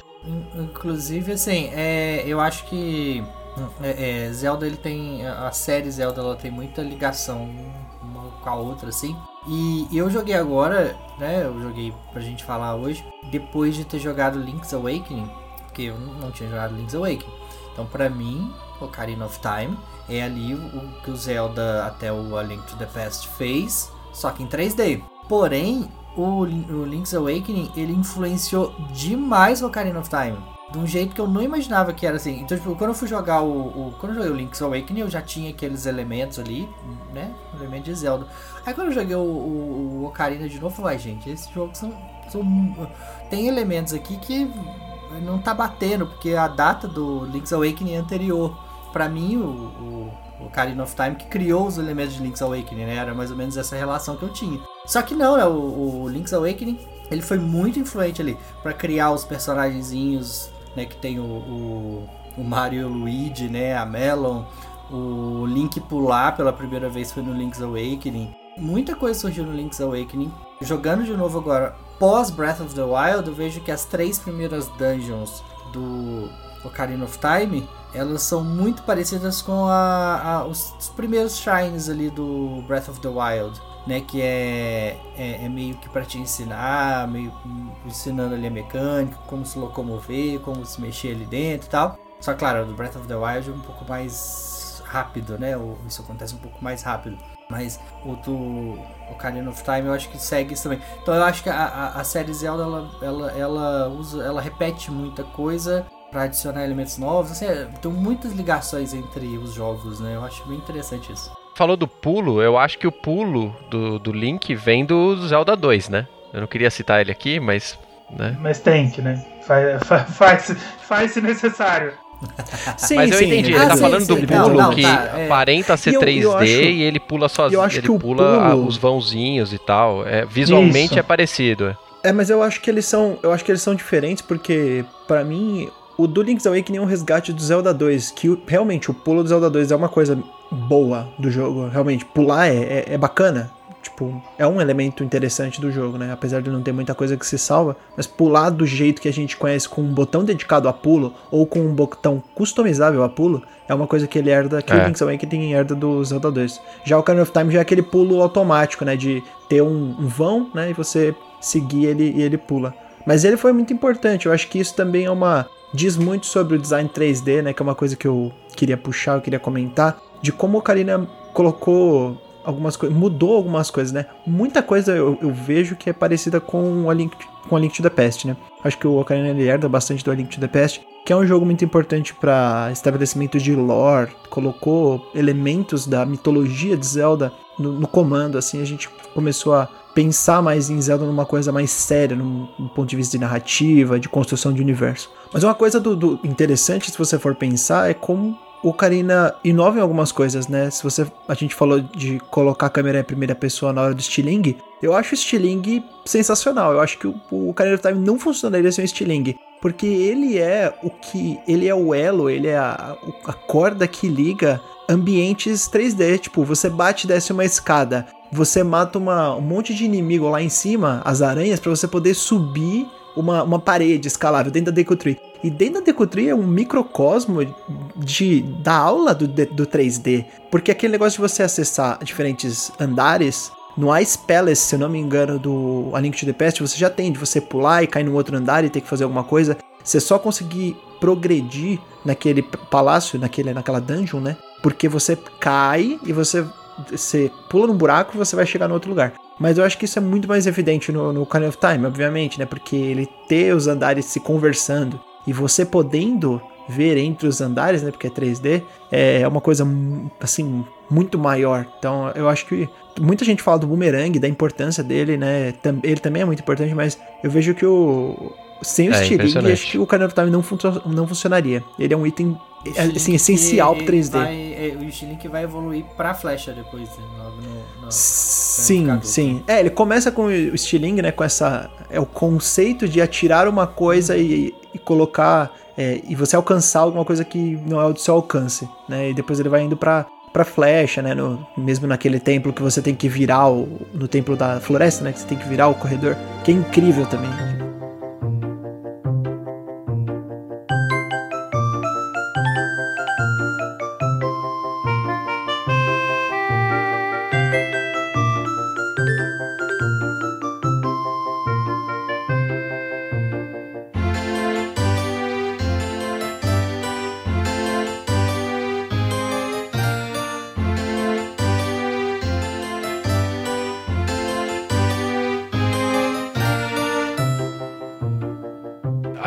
Inclusive, assim, é, eu acho que é, é, Zelda ele tem a série Zelda ela tem muita ligação uma com a outra, assim. E eu joguei agora, né? Eu joguei pra gente falar hoje, depois de ter jogado Link's Awakening, porque eu não tinha jogado Link's Awakening. Então, pra mim, Ocarina of Time é ali o que o Zelda até o A Link to the Past fez, só que em 3D. Porém, o, o Link's Awakening ele influenciou demais o Ocarina of Time de um jeito que eu não imaginava que era assim. Então, tipo, quando eu fui jogar o, o quando eu joguei o Link's Awakening, eu já tinha aqueles elementos ali, né? Elementos de Zelda. Aí quando eu joguei o, o, o Ocarina de novo, eu falei, gente, esses jogos são, são tem elementos aqui que não tá batendo, porque a data do Link's Awakening é anterior. Para mim, o, o, o of Time que criou os elementos de Link's Awakening, né? Era mais ou menos essa relação que eu tinha. Só que não, né? O, o Link's Awakening ele foi muito influente ali para criar os personagenzinhos né? Que tem o, o, o Mario e o Luigi, né? A Melon, o Link pular pela primeira vez foi no Link's Awakening. Muita coisa surgiu no Link's Awakening. Jogando de novo agora, pós Breath of the Wild, eu vejo que as três primeiras dungeons do Ocarina of Time, elas são muito parecidas com a, a os, os primeiros shrines ali do Breath of the Wild né? Que é, é, é meio que para te ensinar, meio ensinando ali a mecânica, como se locomover, como se mexer ali dentro e tal. Só claro, do Breath of the Wild é um pouco mais rápido, né? Isso acontece um pouco mais rápido. Mas o do Ocarina of Time eu acho que segue isso também. Então eu acho que a, a, a série Zelda ela, ela, ela, usa, ela repete muita coisa para adicionar elementos novos. Assim, é, tem muitas ligações entre os jogos, né? Eu acho bem interessante isso falou do pulo, eu acho que o pulo do, do Link vem do Zelda 2, né? Eu não queria citar ele aqui, mas. Né? Mas tem que, né? Faz, faz, faz se necessário. sim, mas eu sim. entendi, ele ah, tá sim, falando sim, do pulo não, não, que tá, é... aparenta ser e 3D eu acho, e ele pula sozinho. Ele pula pulo... os vãozinhos e tal. É, visualmente Isso. é parecido. É, mas eu acho que eles são. Eu acho que eles são diferentes, porque, para mim, o do Link's Awakening é um resgate do Zelda 2, que realmente o pulo do Zelda 2 é uma coisa boa do jogo, realmente. Pular é, é, é, bacana, tipo, é um elemento interessante do jogo, né? Apesar de não ter muita coisa que se salva, mas pular do jeito que a gente conhece com um botão dedicado a pulo ou com um botão customizável a pulo, é uma coisa que ele herda, que é. o Link's Awakening herda do Zelda 2. Já o Ocarina of Time já é aquele pulo automático, né? De ter um, um vão, né? E você seguir ele e ele pula. Mas ele foi muito importante, eu acho que isso também é uma diz muito sobre o design 3D, né? Que é uma coisa que eu queria puxar, eu queria comentar. De como o Ocarina colocou algumas coisas, mudou algumas coisas, né? Muita coisa eu, eu, vejo que é parecida com a Link, com a Link to the Past, né? Acho que o Ocarina ele herda bastante do A Link to the Past, que é um jogo muito importante para estabelecimento de lore, colocou elementos da mitologia de Zelda no, no comando, assim, a gente começou a pensar mais em Zelda numa coisa mais séria, num, num, ponto de vista de narrativa, de construção de universo. Mas uma coisa do, do interessante, se você for pensar, é como o Karina inova em algumas coisas, né? Se você. A gente falou de colocar a câmera em primeira pessoa na hora do estilingue. Eu acho o estilingue sensacional. Eu acho que o, o Karina Time não funcionaria sem o estilingue. Porque ele é o que. Ele é o elo, ele é a, a corda que liga ambientes 3D. Tipo, você bate e desce uma escada você mata uma, um monte de inimigo lá em cima, as aranhas, para você poder subir uma, uma parede escalável dentro da Deku Tree. E dentro da Deku Tree é um microcosmo de, da aula do, do 3D. Porque aquele negócio de você acessar diferentes andares, no Ice Palace, se eu não me engano, do A Link to the Past, você já tem de você pular e cair no outro andar e ter que fazer alguma coisa. Você só conseguir progredir naquele palácio, naquele, naquela dungeon, né? Porque você cai e você você pula num buraco e você vai chegar no outro lugar. Mas eu acho que isso é muito mais evidente no, no of Time, obviamente, né? Porque ele ter os andares se conversando e você podendo ver entre os andares, né? Porque é 3D, é uma coisa assim muito maior. Então eu acho que muita gente fala do boomerang, da importância dele, né? Ele também é muito importante, mas eu vejo que o sem o é, acho que o Canelo Time não, fun não funcionaria. Ele é um item assim, essencial pro 3D. Vai, é, o Stilink vai evoluir pra flecha depois. Né, no, no, sim, sim. É, ele começa com o Stiling, né? Com essa. É o conceito de atirar uma coisa e, e colocar. É, e você alcançar alguma coisa que não é do seu alcance, né? E depois ele vai indo pra, pra flecha, né? No, mesmo naquele templo que você tem que virar o, no templo da floresta, né? Que você tem que virar o corredor, que é incrível também.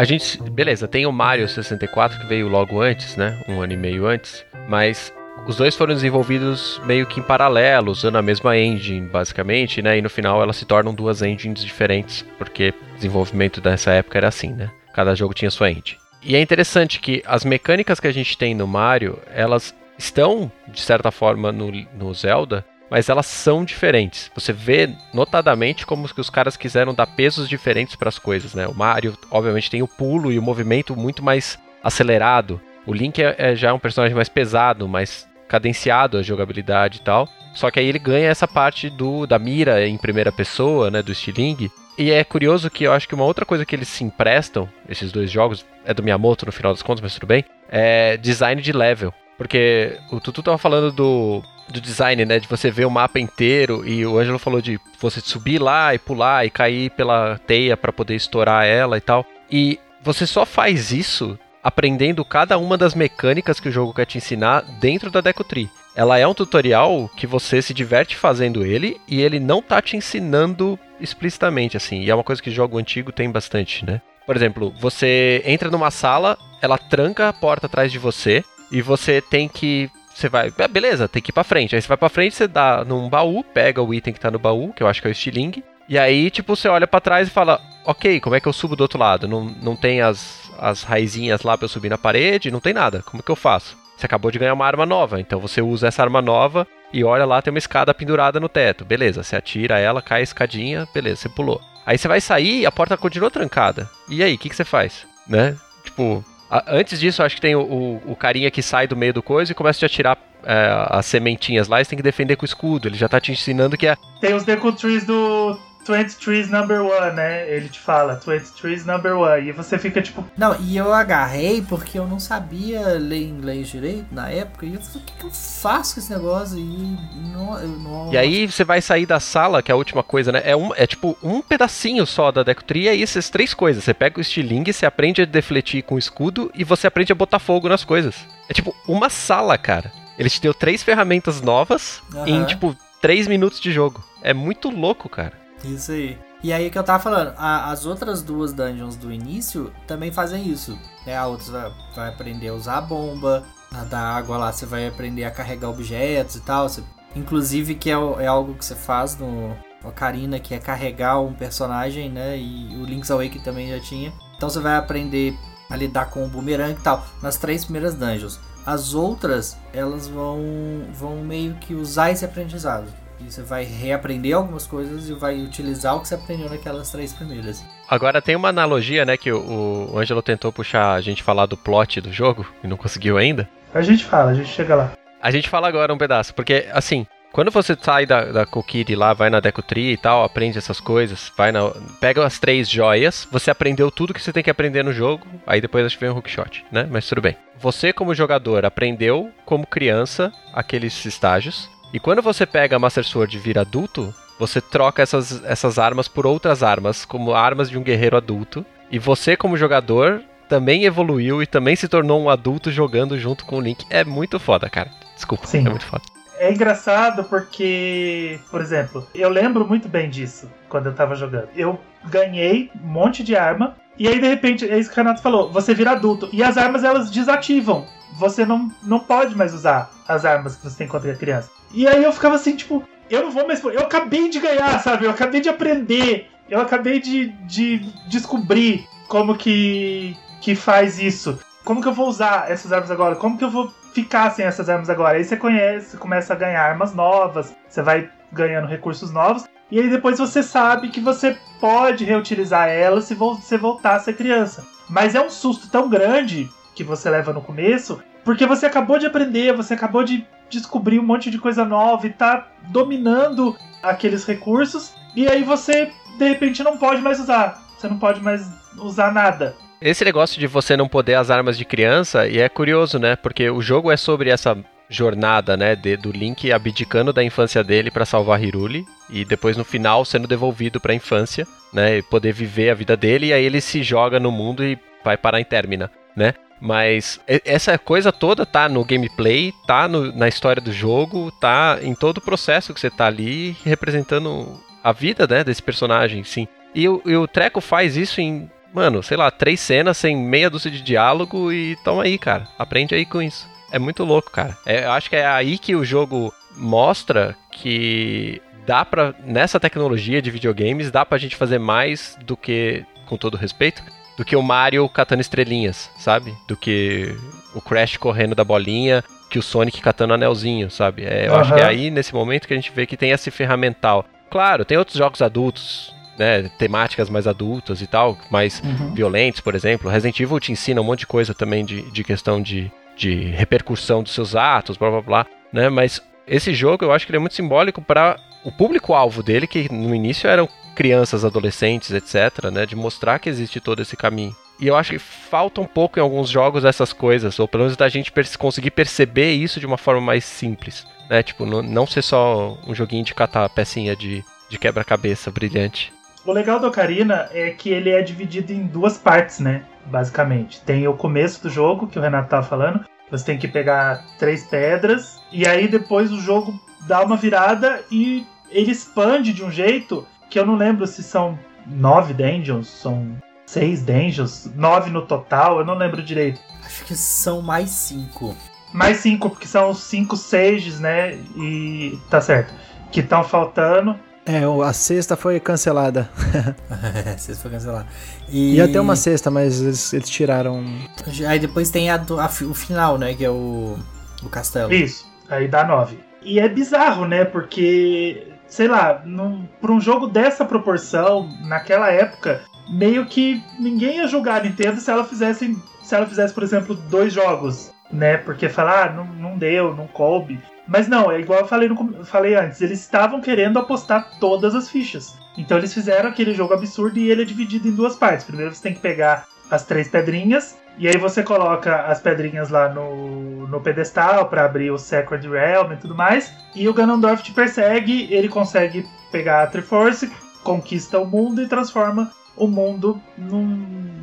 Gente, beleza, tem o Mario 64 que veio logo antes, né? Um ano e meio antes, mas os dois foram desenvolvidos meio que em paralelo, usando a mesma engine, basicamente, né? E no final elas se tornam duas engines diferentes, porque desenvolvimento dessa época era assim, né? Cada jogo tinha sua engine. E é interessante que as mecânicas que a gente tem no Mario, elas estão, de certa forma, no, no Zelda, mas elas são diferentes. Você vê notadamente como que os caras quiseram dar pesos diferentes para as coisas, né? O Mario, obviamente, tem o pulo e o movimento muito mais acelerado. O Link é, é já um personagem mais pesado, mais cadenciado a jogabilidade e tal. Só que aí ele ganha essa parte do da mira em primeira pessoa, né, do estilingue. E é curioso que eu acho que uma outra coisa que eles se emprestam, esses dois jogos, é do Miyamoto no final das contas, mas tudo bem, é design de level. Porque o Tutu tava falando do do design, né? De você ver o mapa inteiro e o Ângelo falou de você subir lá e pular e cair pela teia para poder estourar ela e tal. E você só faz isso aprendendo cada uma das mecânicas que o jogo quer te ensinar dentro da Deco Tree. Ela é um tutorial que você se diverte fazendo ele e ele não tá te ensinando explicitamente assim. E é uma coisa que jogo antigo tem bastante, né? Por exemplo, você entra numa sala, ela tranca a porta atrás de você e você tem que você vai, ah, beleza, tem que ir pra frente. Aí você vai pra frente, você dá num baú, pega o item que tá no baú, que eu acho que é o estilingue. E aí, tipo, você olha para trás e fala, ok, como é que eu subo do outro lado? Não, não tem as, as raizinhas lá pra eu subir na parede, não tem nada. Como que eu faço? Você acabou de ganhar uma arma nova, então você usa essa arma nova e olha lá, tem uma escada pendurada no teto. Beleza, você atira ela, cai a escadinha, beleza, você pulou. Aí você vai sair e a porta continua trancada. E aí, o que, que você faz? Né? Tipo, Antes disso, acho que tem o, o, o, carinha que sai do meio do coisa e começa a te atirar é, as sementinhas lá e você tem que defender com o escudo. Ele já tá te ensinando que é. Tem os Deku Trees do 20 Trees Number One, né? Ele te fala 20 Trees Number One. E você fica tipo. Não, e eu agarrei porque eu não sabia ler inglês direito na época. E eu falei, o que, que eu faço com esse negócio? E, não, não... e aí você vai sair da sala, que é a última coisa, né? É, um, é tipo um pedacinho só da Deco Tree. E aí essas três coisas. Você pega o estilingue, você aprende a defletir com o escudo e você aprende a botar fogo nas coisas. É tipo uma sala, cara. Ele te deu três ferramentas novas uhum. em, tipo, três minutos de jogo. É muito louco, cara. Isso aí. E aí que eu tava falando, a, as outras duas dungeons do início também fazem isso. Né? A outra vai, vai aprender a usar a bomba, a da água lá você vai aprender a carregar objetos e tal. Você, inclusive que é, é algo que você faz no Ocarina, que é carregar um personagem, né? E o Link's Awakening também já tinha. Então você vai aprender a lidar com o boomerang e tal, nas três primeiras dungeons. As outras, elas vão, vão meio que usar esse aprendizado. E você vai reaprender algumas coisas e vai utilizar o que você aprendeu naquelas três primeiras. Agora tem uma analogia, né, que o, o Angelo tentou puxar a gente falar do plot do jogo e não conseguiu ainda. A gente fala, a gente chega lá. A gente fala agora um pedaço, porque assim, quando você sai da, da Kokiri lá, vai na Deku Tree e tal, aprende essas coisas, vai na, pega as três joias, você aprendeu tudo que você tem que aprender no jogo, aí depois acho que vem um hookshot, né? Mas tudo bem. Você, como jogador, aprendeu como criança aqueles estágios, e quando você pega a Master Sword e vira adulto, você troca essas, essas armas por outras armas, como armas de um guerreiro adulto. E você, como jogador, também evoluiu e também se tornou um adulto jogando junto com o Link. É muito foda, cara. Desculpa, Sim. é muito foda. É engraçado porque, por exemplo, eu lembro muito bem disso quando eu tava jogando. Eu ganhei um monte de arma E aí, de repente, é isso que o Renato falou: você vira adulto. E as armas elas desativam. Você não, não pode mais usar as armas que você tem quando é criança. E aí eu ficava assim, tipo, eu não vou mais. Eu acabei de ganhar, sabe? Eu acabei de aprender. Eu acabei de, de descobrir como que, que faz isso. Como que eu vou usar essas armas agora? Como que eu vou ficar sem essas armas agora? Aí você conhece, começa a ganhar armas novas, você vai ganhando recursos novos. E aí depois você sabe que você pode reutilizar elas se você voltar a ser criança. Mas é um susto tão grande que você leva no começo, porque você acabou de aprender, você acabou de descobrir um monte de coisa nova e tá dominando aqueles recursos, e aí você de repente não pode mais usar. Você não pode mais usar nada. Esse negócio de você não poder as armas de criança, e é curioso, né? Porque o jogo é sobre essa jornada, né, de, do Link abdicando da infância dele para salvar Hiruli e depois no final sendo devolvido para a infância, né, e poder viver a vida dele e aí ele se joga no mundo e vai parar em Termina, né? Mas essa coisa toda tá no gameplay, tá no, na história do jogo, tá em todo o processo que você tá ali representando a vida, né, desse personagem, sim. E o, e o Treco faz isso em, mano, sei lá, três cenas sem meia dúzia de diálogo e toma aí, cara. Aprende aí com isso. É muito louco, cara. É, eu acho que é aí que o jogo mostra que dá pra, nessa tecnologia de videogames, dá pra gente fazer mais do que, com todo respeito, do que o Mario catando estrelinhas, sabe? Do que o Crash correndo da bolinha, que o Sonic catando anelzinho, sabe? É, eu uhum. acho que é aí, nesse momento, que a gente vê que tem esse ferramental. Claro, tem outros jogos adultos, né, temáticas mais adultas e tal, mais uhum. violentos, por exemplo. Resident Evil te ensina um monte de coisa também de, de questão de, de repercussão dos seus atos, blá blá blá, né? Mas esse jogo eu acho que ele é muito simbólico para o público-alvo dele, que no início eram crianças, adolescentes, etc., né? De mostrar que existe todo esse caminho. E eu acho que falta um pouco em alguns jogos essas coisas, ou pelo menos da gente conseguir perceber isso de uma forma mais simples, né? Tipo, não ser só um joguinho de catar pecinha de, de quebra-cabeça brilhante. O legal do Ocarina é que ele é dividido em duas partes, né? Basicamente. Tem o começo do jogo, que o Renato tava falando. Você tem que pegar três pedras, e aí depois o jogo dá uma virada e ele expande de um jeito que eu não lembro se são nove dungeons, são seis dungeons, nove no total, eu não lembro direito. Acho que são mais cinco. Mais cinco, porque são os cinco sages, né? E tá certo. Que estão faltando. É, a sexta foi cancelada. a sexta foi cancelada. E... Ia ter uma sexta, mas eles, eles tiraram. Aí depois tem a, a, o final, né? Que é o, o castelo. Isso, aí dá nove. E é bizarro, né? Porque sei lá, pra um jogo dessa proporção, naquela época, meio que ninguém ia julgar a Nintendo se ela fizesse, se ela fizesse, por exemplo, dois jogos, né? Porque falar, ah, não, não deu, não coube. Mas não, é igual eu falei, no, falei antes, eles estavam querendo apostar todas as fichas. Então eles fizeram aquele jogo absurdo e ele é dividido em duas partes. Primeiro você tem que pegar as três pedrinhas e aí você coloca as pedrinhas lá no, no pedestal para abrir o Sacred Realm e tudo mais. E o Ganondorf te persegue, ele consegue pegar a Triforce, conquista o mundo e transforma o mundo num,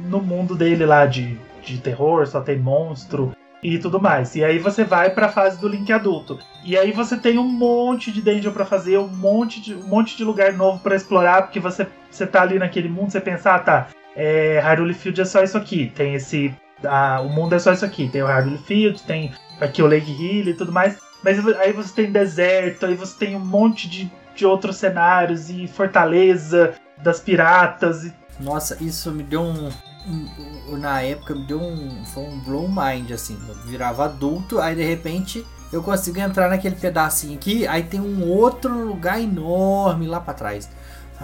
no mundo dele lá de, de terror, só tem monstro e tudo mais. E aí você vai para a fase do Link adulto. E aí você tem um monte de dungeon para fazer, um monte de um monte de lugar novo para explorar, porque você você tá ali naquele mundo, você pensa, ah, tá, é, Hyrule Field é só isso aqui. Tem esse ah, o mundo é só isso aqui. Tem o Hardwood Field, tem aqui o Lake Hill e tudo mais. Mas aí você tem deserto, aí você tem um monte de, de outros cenários e fortaleza das piratas. E... Nossa, isso me deu um, um, Na época me deu um. Foi um blow mind, assim. Eu virava adulto, aí de repente eu consigo entrar naquele pedacinho aqui, aí tem um outro lugar enorme lá para trás.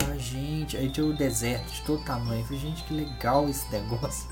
Ah, gente, aí tinha o deserto de todo tamanho. Eu falei, gente, que legal esse negócio.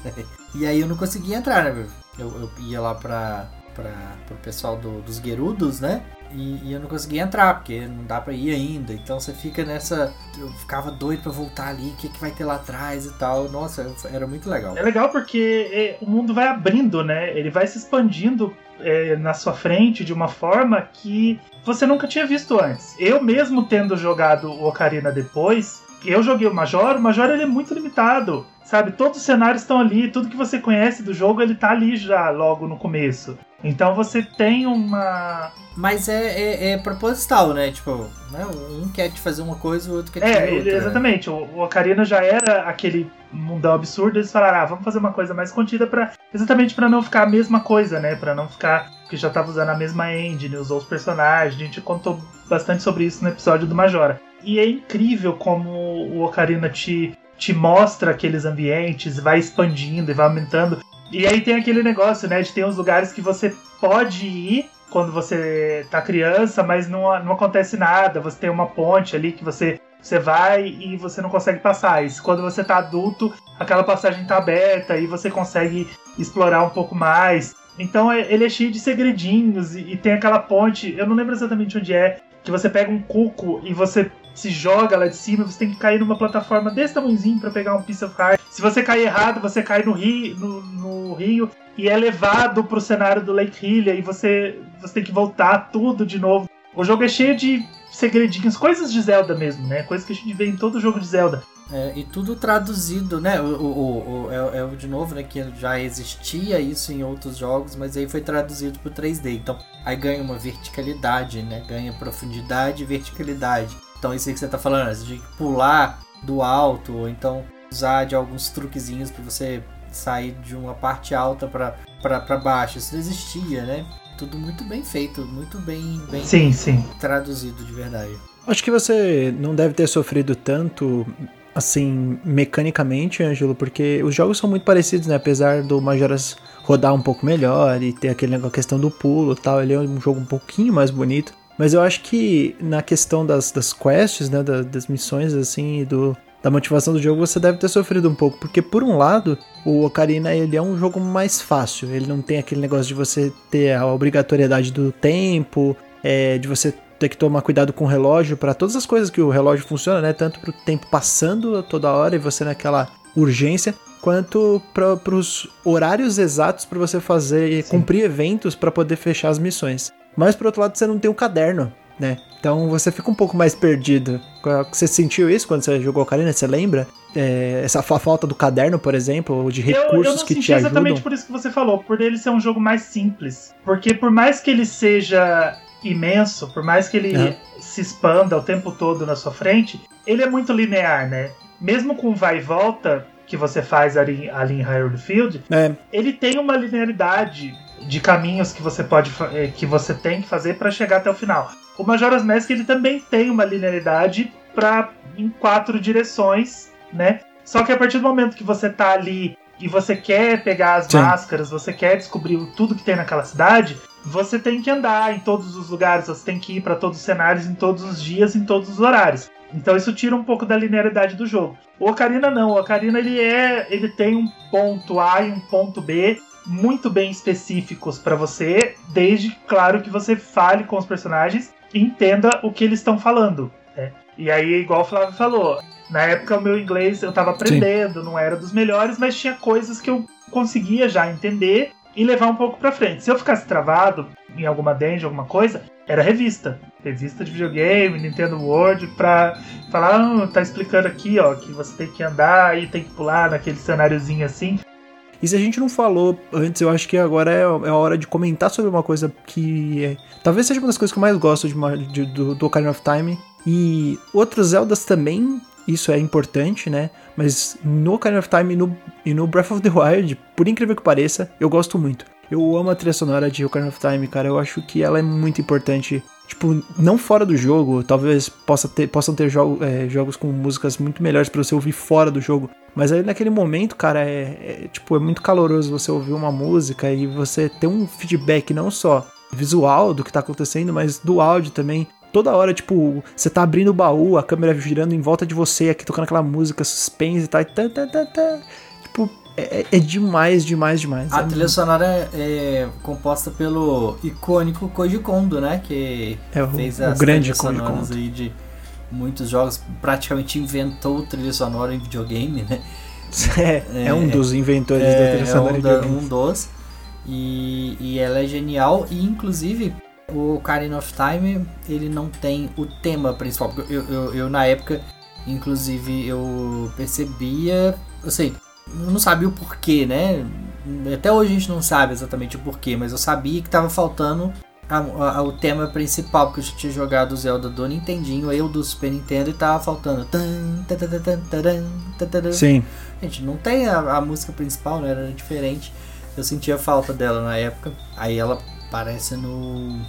e aí eu não conseguia entrar, né? Eu, eu ia lá pra, pra, pro pessoal do, dos Gerudos, né? E, e, eu não conseguia entrar, porque não dá pra ir ainda. Então você fica nessa. Eu ficava doido pra voltar ali, o que, que vai ter lá atrás e tal. Nossa, era muito legal. É legal porque é, o mundo vai abrindo, né? Ele vai se expandindo é, na sua frente de uma forma que você nunca tinha visto antes. Eu mesmo tendo jogado o Ocarina depois, eu joguei o Major, o Major ele é muito limitado, sabe? Todos os cenários estão ali, tudo que você conhece do jogo ele tá ali já logo no começo. Então você tem uma. Mas é, é, é proposital, né? Tipo, né? um quer te fazer uma coisa, o outro quer te É, fazer ele- outra. né? exatamente. O, o Ocarina já era aquele mundão absurdo. Eles falaram, ah, vamos fazer uma coisa mais contida para exatamente pra não ficar a mesma coisa, né? Pra não ficar. Porque já tava usando a mesma engine, usou os personagens. A gente contou bastante sobre isso no episódio do Majora. E é incrível como o Ocarina te, te mostra aqueles ambientes, vai expandindo e vai aumentando. E aí tem aquele negócio, né? De ter uns lugares que você pode ir quando você tá criança, mas não, não acontece nada. Você tem uma ponte ali que você, você vai e você não consegue passar. E quando você tá adulto, aquela passagem tá aberta e você consegue explorar um pouco mais. Então é- ele é cheio de segredinhos e, e tem aquela ponte, eu não lembro exatamente onde é, que você pega um cuco e você se joga lá de cima, você tem que cair numa plataforma desse tamanhozinho pra pegar um piece of heart. Se você cair errado, você cai no rio, no, no rio e é levado pro cenário do Lake Hylia e você, você tem que voltar tudo de novo. O jogo é cheio de segredinhos, coisas de Zelda mesmo, né? Coisas que a gente vê em todo jogo de Zelda. É, e tudo traduzido, né? O, o, o- é, é o de novo, né? Que já existia isso em outros jogos, mas aí foi traduzido pro 3D. Então, aí ganha uma verticalidade, né? Ganha profundidade e verticalidade. Então, isso aí que você tá falando, que pular do alto, ou então usar de alguns truquezinhos pra você sair de uma parte alta pra baixo. Isso não existia, né? Tudo muito bem feito, muito bem, bem Sim, sim. traduzido de verdade. Acho que você não deve ter sofrido tanto, assim, mecanicamente, Ângelo, porque os jogos são muito parecidos, né? Apesar do Majora's rodar um pouco melhor e ter aquele negócio, a questão do pulo e tal, ele é um jogo um pouquinho mais bonito. Mas eu acho que na questão das, das quests, né, da- das missões, assim, e do, da motivação do jogo, você deve ter sofrido um pouco. Porque, por um lado, o Ocarina, ele é um jogo mais fácil. Ele não tem aquele negócio de você ter a obrigatoriedade do tempo, é, de você ter que tomar cuidado com o relógio para todas as coisas que o relógio funciona, né? Tanto pro tempo passando toda hora e você naquela urgência, quanto para os horários exatos para você fazer Sim. cumprir eventos para poder fechar as missões. Mas por outro lado, você não tem um caderno, né? Então você fica um pouco mais perdido. Você sentiu isso quando você jogou Ocarina? Você lembra? É, essa fa- falta do caderno, por exemplo, ou de Eu, eu recursos não que senti te ajudam? exatamente por isso que você falou, por ele ser um jogo mais simples. Porque por mais que ele seja imenso, por mais que ele se expanda o tempo todo na sua frente, ele é muito linear, né? Mesmo com vai e volta que você faz ali, ali em Hyrule Field, É, ele tem uma linearidade de caminhos que você pode eh, que você tem que fazer para chegar até o final. O Majora's Mask ele também tem uma linearidade para em quatro direções, né? Só que a partir do momento que você tá ali e você quer pegar as Sim. máscaras, você quer descobrir tudo que tem naquela cidade, você tem que andar em todos os lugares, você tem que ir para todos os cenários em todos os dias, em todos os horários. Então isso tira um pouco da linearidade do jogo. O Ocarina não, o Ocarina ele é, ele tem um ponto A e um ponto B muito bem específicos para você, desde claro que você fale com os personagens e entenda o que eles estão falando. né? E aí, igual o Flávio falou, na época o meu inglês eu tava aprendendo, não era dos melhores, mas tinha coisas que eu conseguia já entender e levar um pouco pra frente. Se eu ficasse travado em alguma dungeon, alguma coisa, era revista. Revista de videogame, Nintendo World, pra falar, ah, tá explicando aqui, ó, que você tem que andar e tem que pular naquele cenáriozinho assim. E se a gente não falou antes, eu acho que agora é, é a hora de comentar sobre uma coisa que é- talvez seja uma das coisas que eu mais gosto de, de- do, do Ocarina of Time. E outros Zeldas também, isso é importante, né? Mas no Ocarina of Time e no, e no Breath of the Wild, por incrível que pareça, eu gosto muito. Eu amo a trilha sonora de Ocarina of Time, cara. Eu acho que ela é muito importante. Tipo, não fora do jogo, talvez possa ter, possam ter jogo, é, jogos com músicas muito melhores pra você ouvir fora do jogo. Mas aí naquele momento, cara, é, é, tipo, é muito caloroso você ouvir uma música e você ter um feedback não só visual do que tá acontecendo, mas do áudio também. Toda hora, tipo, você tá abrindo o baú, a câmera girando em volta de você, aqui tocando aquela música suspense e tal. E tá, tá. Tipo, é, é demais, demais, demais. A É trilha sonora é composta pelo icônico Koji Kondo, né? Que É o, fez o as grande trilhas Koji Kondo. aí de muitos jogos, praticamente inventou trilha sonora em videogame, né? É, é um dos inventores da É, trilha é sonora um, de da- um dos. E, e ela é genial. E inclusive o Ocarina of Time ele não tem o tema principal. Eu, eu, eu, na época, inclusive, eu percebia. Eu sei, não sabia o porquê, né? Até hoje a gente não sabe exatamente o porquê, mas eu sabia que tava faltando a, a, o tema principal, porque eu já tinha jogado o Zelda do Nintendinho, eu do Super Nintendo, e tava faltando. Sim. Gente, não tem a, a música principal, né? Era diferente. Eu sentia falta dela na época. Aí ela aparece no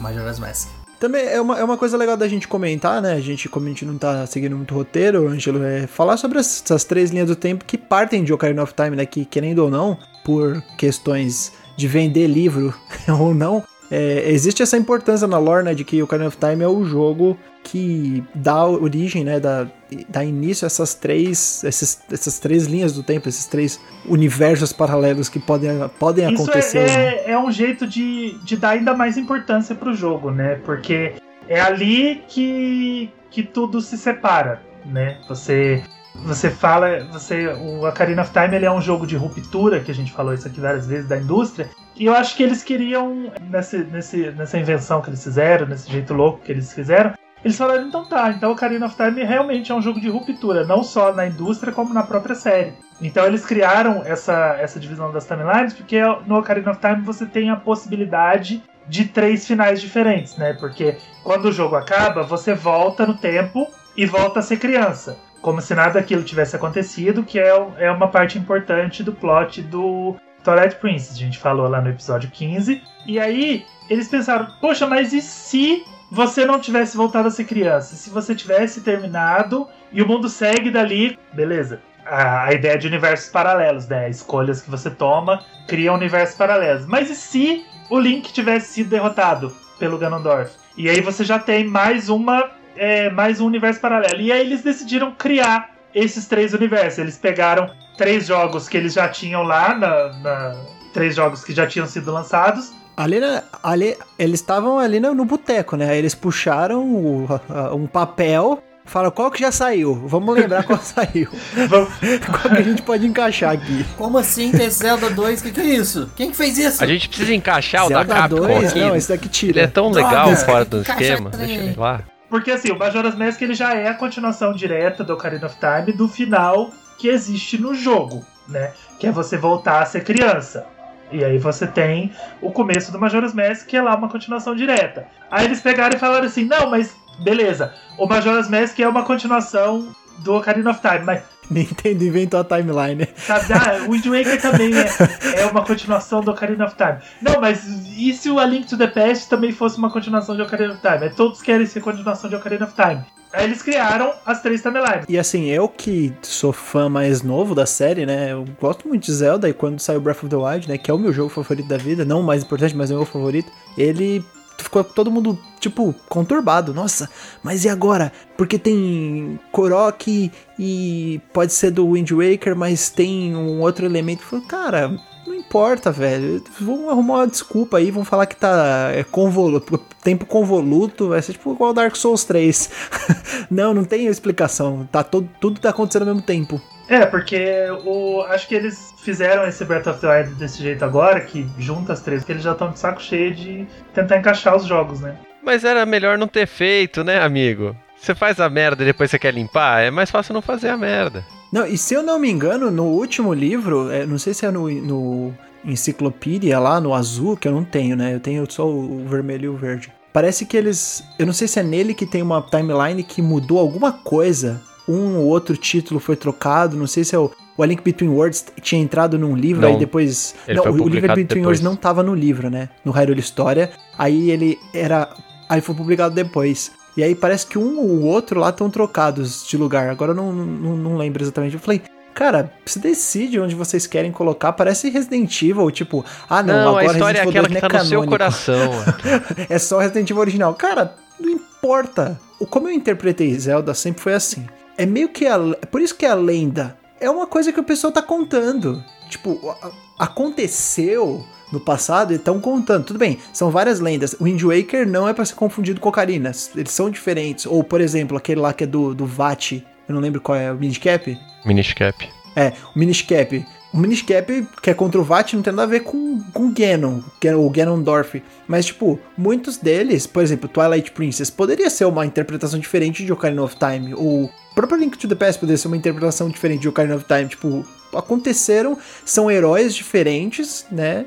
Majora's Mask. Também é uma, é uma coisa legal da gente comentar, né? A gente, como a gente não tá seguindo muito roteiro, Angelo, é falar sobre essas três linhas do tempo que partem de Ocarina of Time, né? Que, querendo ou não, por questões de vender livro ou não, é, existe essa importância na lore, né? De que Ocarina of Time é o jogo que dá origem, né, dá, dá início a essas três, esses, essas três linhas do tempo, esses três universos paralelos que podem, podem Isso acontecer. É, é um jeito de, de dar ainda mais importância pro jogo, né? Porque é ali que, que tudo se separa, né? Você você fala, você o Ocarina of Time ele é um jogo de ruptura, que a gente falou isso aqui várias vezes da indústria, e eu acho que eles queriam nesse, nesse, nessa invenção que eles fizeram, nesse jeito louco que eles fizeram, eles falaram, então tá, então Ocarina of Time realmente é um jogo de ruptura, não só na indústria, como na própria série. Então eles criaram essa, essa divisão das timelines, porque no Ocarina of Time você tem a possibilidade de três finais diferentes, né? Porque quando o jogo acaba, você volta no tempo e volta a ser criança. Como se nada daquilo tivesse acontecido, que é, é uma parte importante do plot do Twilight Princess. A gente falou lá no episódio 15. E aí, eles pensaram, poxa, mas e se você não tivesse voltado a ser criança, se você tivesse terminado e o mundo segue dali, beleza. A, a ideia de universos paralelos, né? Escolhas que você toma criam universos paralelos. Mas e se o Link tivesse sido derrotado pelo Ganondorf? E aí você já tem mais uma. É, mais um universo paralelo. E aí eles decidiram criar esses três universos. Eles pegaram três jogos que eles já tinham lá, na, na três jogos que já tinham sido lançados, Ali, na, ali eles estavam ali no, no boteco, né? Aí eles puxaram o, a, um papel, falaram qual que já saiu. Vamos lembrar qual saiu. qual que a gente pode encaixar aqui? Como assim tem Zelda 2? O que, que é isso? Quem que fez isso? A gente precisa encaixar Zelda o da Capcom 2? aqui. Não, esse daqui tira. Ele é tão Droga, legal fora do esquema. trem. Deixa ele lá. Porque assim, o Majora's Mask ele já é a continuação direta do Ocarina of Time do final que existe no jogo, né? Que é você voltar a ser criança. E aí você tem o começo do Majora's Mask, que é lá uma continuação direta. Aí eles pegaram e falaram assim: não, mas beleza, o Majora's Mask é uma continuação do Ocarina of Time, mas Nintendo inventou a timeline. sabe, ah, o Wind Waker também é, é uma continuação do Ocarina of Time. Não, mas e se o A Link to the Past também fosse uma continuação de Ocarina of Time? É, todos querem ser continuação de Ocarina of Time. Aí eles criaram as três timelines. E assim, eu que sou fã mais novo da série, né? Eu gosto muito de Zelda e quando saiu Breath of the Wild, né? Que é o meu jogo favorito da vida, não o mais importante, mas é o meu favorito. Ele ficou todo mundo, tipo, conturbado. Nossa, mas e agora? Porque tem Korok e pode ser do Wind Waker, mas tem um outro elemento. Falei, cara, não importa, velho. Vão arrumar uma desculpa aí, vão falar que tá é, convoluto, tempo convoluto, vai ser tipo igual Dark Souls 3. não, não tem explicação. Tá todo, tudo tá acontecendo ao mesmo tempo. É, porque o, acho que eles fizeram esse Breath of the Wild desse jeito agora, que junta as três, porque eles já estão de saco cheio de tentar encaixar os jogos, né? Mas era melhor não ter feito, né, amigo? Você faz a merda e depois você quer limpar, é mais fácil não fazer a merda. Não, e se eu não me engano, no último livro, é, não sei se é no, no Enciclopédia lá, no azul, que eu não tenho, né? Eu tenho só o, o vermelho e o verde. Parece que eles. Eu não sei se é nele que tem uma timeline que mudou alguma coisa. Um ou outro título foi trocado. Não sei se é o. O A Link Between Worlds tinha entrado num livro, Não, aí depois. ele não, foi o livro publicado Between depois. Worlds não tava no livro, né? No Hyrule História. Aí ele era. Aí foi publicado depois. E aí parece que um ou o outro lá estão trocados de lugar. Agora eu não, não, não lembro exatamente. Eu falei, cara, você decide onde vocês querem colocar. Parece Resident Evil, tipo, ah não, Não, a agora história é Resident Evil aquela 2 que não tá no seu coração. É só Resident Evil original. Cara, não importa. O como eu interpretei Zelda sempre foi assim. É meio que a, é por isso que a lenda é uma coisa que o pessoal tá contando. Tipo, aconteceu no passado e estão contando. Tudo bem, são várias lendas. O Wind Waker não é pra ser confundido com Ocarina. Eles são diferentes. Ou, por exemplo, aquele lá que é do, do Vat. Eu não lembro qual é, o Minish Cap. Minish Cap. É, o Minish Cap. O Minish Cap, que é contra o Vat, não tem nada a ver com, com Ganon, que é o Ganondorf. Mas, tipo, muitos deles, por exemplo, Twilight Princess, poderia ser uma interpretação diferente de Ocarina of Time. Ou próprio Link to the Past poderia ser uma interpretação diferente de Ocarina of Time. Tipo, aconteceram, são heróis diferentes, né?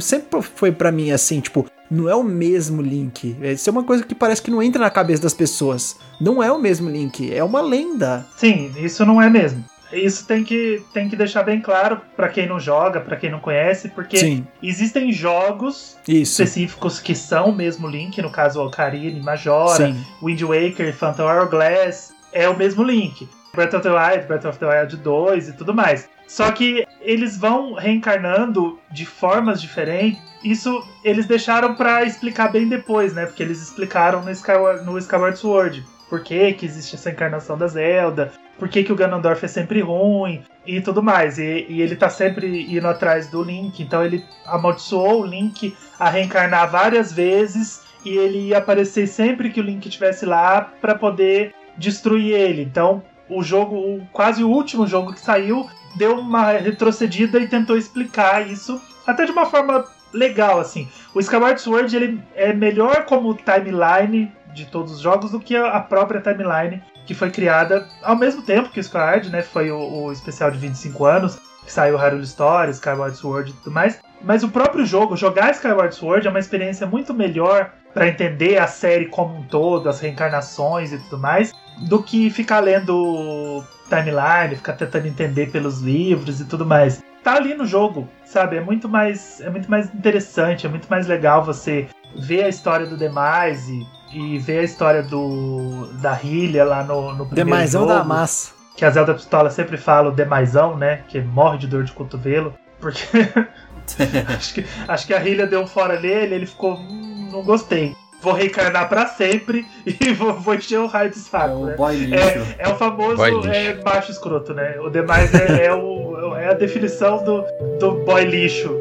Sempre foi para mim assim, tipo, não é o mesmo Link. Isso é uma coisa que parece que não entra na cabeça das pessoas. Não é o mesmo Link, é uma lenda. Sim, isso não é mesmo. Isso tem que, tem que deixar bem claro para quem não joga, para quem não conhece, porque Sim. existem jogos Isso. específicos que são o mesmo Link, no caso Ocarina, Majora, Sim. Wind Waker, Phantom Hourglass, é o mesmo Link. Breath of the Wild, Breath of the Wild 2 e tudo mais. Só que eles vão reencarnando de formas diferentes. Isso eles deixaram para explicar bem depois, né? Porque eles explicaram no Skyward, no Skyward Sword. Por que, que existe essa encarnação da Zelda, por que, que o Ganondorf é sempre ruim e tudo mais. E, e, ele tá sempre indo atrás do Link, então ele amaldiçoou o Link a reencarnar várias vezes e ele ia aparecer sempre que o Link estivesse lá para poder destruir ele. Então, o jogo, o, quase o último jogo que saiu, deu uma retrocedida e tentou explicar isso até de uma forma legal assim. O Skyward Sword ele é melhor como timeline de todos os jogos do que a própria timeline que foi criada ao mesmo tempo que o Skyward, né? Foi o, o especial de 25 anos, que saiu Hyrule Story, Skyward Sword e tudo mais. Mas o próprio jogo, jogar Skyward Sword é uma experiência muito melhor para entender a série como um todo, as reencarnações e tudo mais, do que ficar lendo timeline, ficar tentando entender pelos livros e tudo mais. Tá ali no jogo, sabe? É muito mais, é muito mais interessante, é muito mais legal você ver a história do demais e, e ver a história do da Hylia lá no, no primeiro Demaisão jogo. da massa. Que a Zelda Pistola sempre fala o Demaisão, né? Que morre de dor de cotovelo. Porque acho, que, acho que a Hylia deu um fora nele, ele ficou. Hum, não gostei vou reencarnar pra sempre e vou, vou encher o raio do saco. É o né? boy lixo. É, é o famoso é, macho escroto, né? O demais é, é, o, é a definição do, do boy lixo.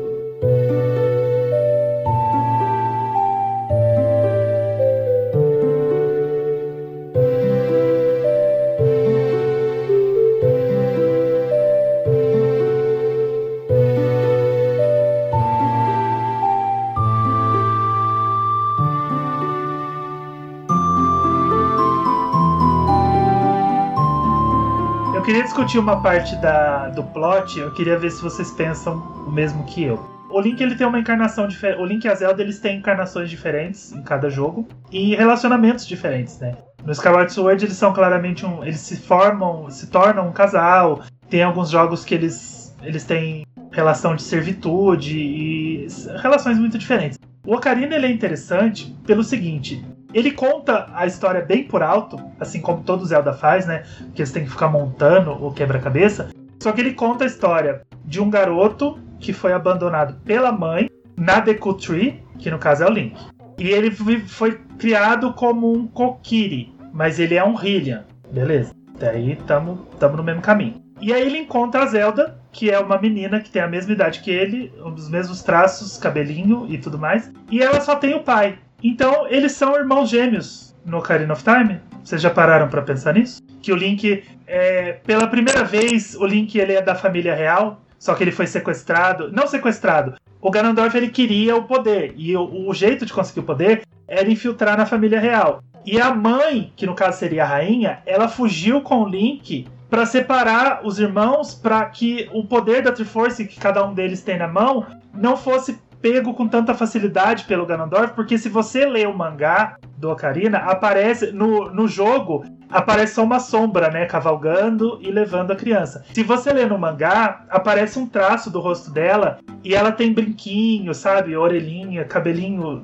Discutir uma parte da, do plot, eu queria ver se vocês pensam o mesmo que eu. O Link ele tem uma encarnação diferente. O Link e a Zelda eles têm encarnações diferentes em cada jogo e relacionamentos diferentes, né? No Skyward Sword eles são claramente um, eles se formam, se tornam um casal. Tem alguns jogos que eles eles têm relação de servitude e relações muito diferentes. O Ocarina ele é interessante pelo seguinte: ele conta a história bem por alto, assim como todo Zelda faz, né? Que você tem que ficar montando o quebra-cabeça. Só que ele conta a história de um garoto que foi abandonado pela mãe na Deku Tree, que no caso é o Link. E ele foi criado como um Kokiri, mas ele é um Hylian, beleza? Daí tamo, tamo no mesmo caminho. E aí ele encontra a Zelda, que é uma menina que tem a mesma idade que ele, dos mesmos traços, cabelinho e tudo mais. E ela só tem o pai. Então, eles são irmãos gêmeos no Ocarina of Time. Vocês já pararam para pensar nisso? Que o Link, é, pela primeira vez, o Link ele é da família real, só que ele foi sequestrado. Não sequestrado. O Ganondorf ele queria o poder e o, o jeito de conseguir o poder era infiltrar na família real. E a mãe, que no caso seria a rainha, ela fugiu com o Link para separar os irmãos para que o poder da Triforce que cada um deles tem na mão não fosse pego com tanta facilidade pelo Ganondorf, porque se você lê o mangá do Ocarina, aparece no, no jogo aparece só uma sombra, né, cavalgando e levando a criança. Se você lê no mangá, aparece um traço do rosto dela e ela tem brinquinho, sabe, orelhinha, cabelinho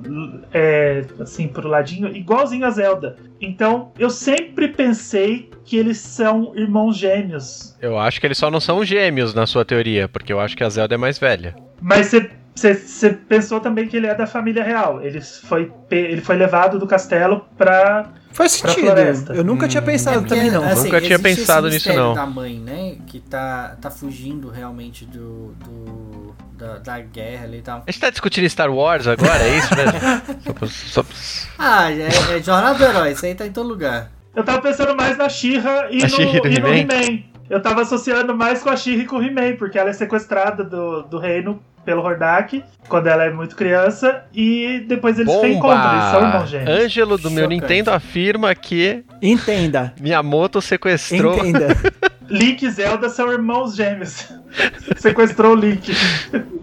é, assim pro ladinho, igualzinho a Zelda. Então, eu sempre pensei que eles são irmãos gêmeos. Eu acho que eles só não são gêmeos na sua teoria, porque eu acho que a Zelda é mais velha. Mas você você pensou também que ele é da família real. Ele foi, ele foi levado do castelo pra. Faz sentido. Eu nunca hum. tinha pensado é porque, também, não. Assim, nunca tinha pensado nisso, não. da mãe, né? Que tá, tá fugindo realmente do. do da, da, guerra ali e tal. A gente tá discutindo Star Wars agora, é isso mesmo? só, só... Ah, é, é Jornada do Herói, isso aí tá em todo lugar. Eu tava pensando mais na She-Ra e, no, e no He-Man. Eu tava associando mais com a Shiri e com o He-Man, porque ela é sequestrada do, do reino pelo Hordak, quando ela é muito criança, e depois eles se reencontram, eles são irmãos gêmeos. Ângelo do meu Chocante. Nintendo afirma que Entenda. Miyamoto sequestrou. Entenda. Link e Zelda são irmãos gêmeos. Sequestrou o Link.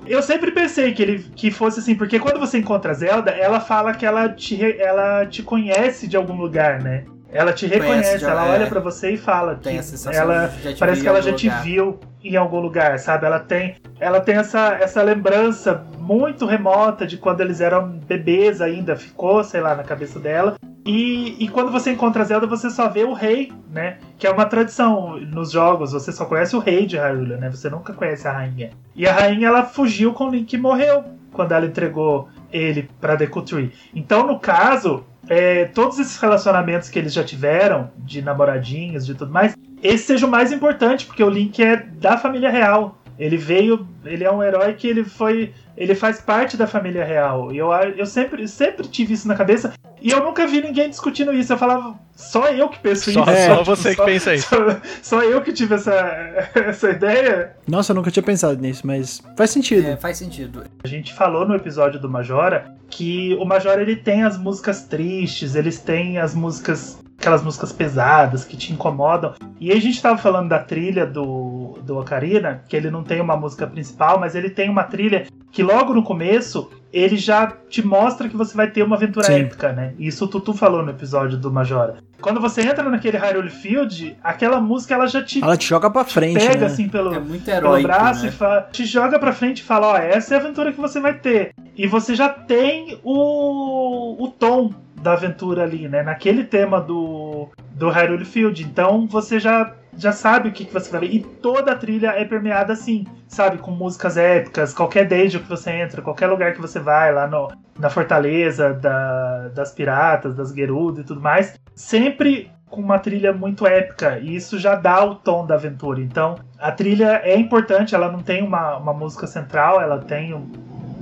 Eu sempre pensei que ele que fosse assim, porque quando você encontra Zelda, ela fala que ela te, ela te conhece de algum lugar, né? Ela te reconhece, ela é. olha pra você e fala Tem que ela de já te parece que ela já te lugar. viu em algum lugar, sabe? Ela tem, ela tem essa, essa lembrança muito remota de quando eles eram bebês ainda, ficou, sei lá, na cabeça dela. E, e quando você encontra Zelda, você só vê o rei, né? Que é uma tradição nos jogos, você só conhece o rei de Hyrule, né? Você nunca conhece a rainha. E a rainha, ela fugiu com o Link e morreu quando ela entregou ele pra Deku Tree. Então, no caso, é, todos esses relacionamentos que eles já tiveram, de namoradinhos, de tudo mais, esse seja o mais importante, porque o Link é da família real. Ele veio, ele é um herói que ele foi, ele faz parte da família real. E eu, eu sempre, sempre tive isso na cabeça e eu nunca vi ninguém discutindo isso. Eu falava, só eu que penso Só- isso. só Tipo, você que pensa isso. Só, só eu que tive essa, essa ideia. Nossa, eu nunca tinha pensado nisso, mas faz sentido. É, faz sentido. A gente falou no episódio do Majora que o Majora ele tem as músicas tristes, eles têm as músicas aquelas músicas pesadas que te incomodam. E aí a gente tava falando da trilha do, do Ocarina, que ele não tem uma música principal, mas ele tem uma trilha que logo no começo ele já te mostra que você vai ter uma aventura Sim. épica, né? Isso o Tutu falou no episódio do Majora. Quando você entra naquele Hyrule Field, aquela música ela já te Ela te joga pra frente, pega né? assim pelo, É muito pelo heróico, braço né? e fala, te joga pra frente e fala, ó, essa é a aventura que você vai ter. E você já tem o, o tom da aventura ali, né? Naquele tema do, do Hyrule Field. Então você já, já sabe o que, que você vai ver. E toda a trilha é permeada assim, sabe? Com músicas épicas, qualquer dungeon que você entra, qualquer lugar que você vai, lá no, na fortaleza da- das piratas, das Gerudo e tudo mais. Sempre com uma trilha muito épica, e isso já dá o tom da aventura. Então, a trilha é importante, ela não tem uma, uma música central, ela tem um-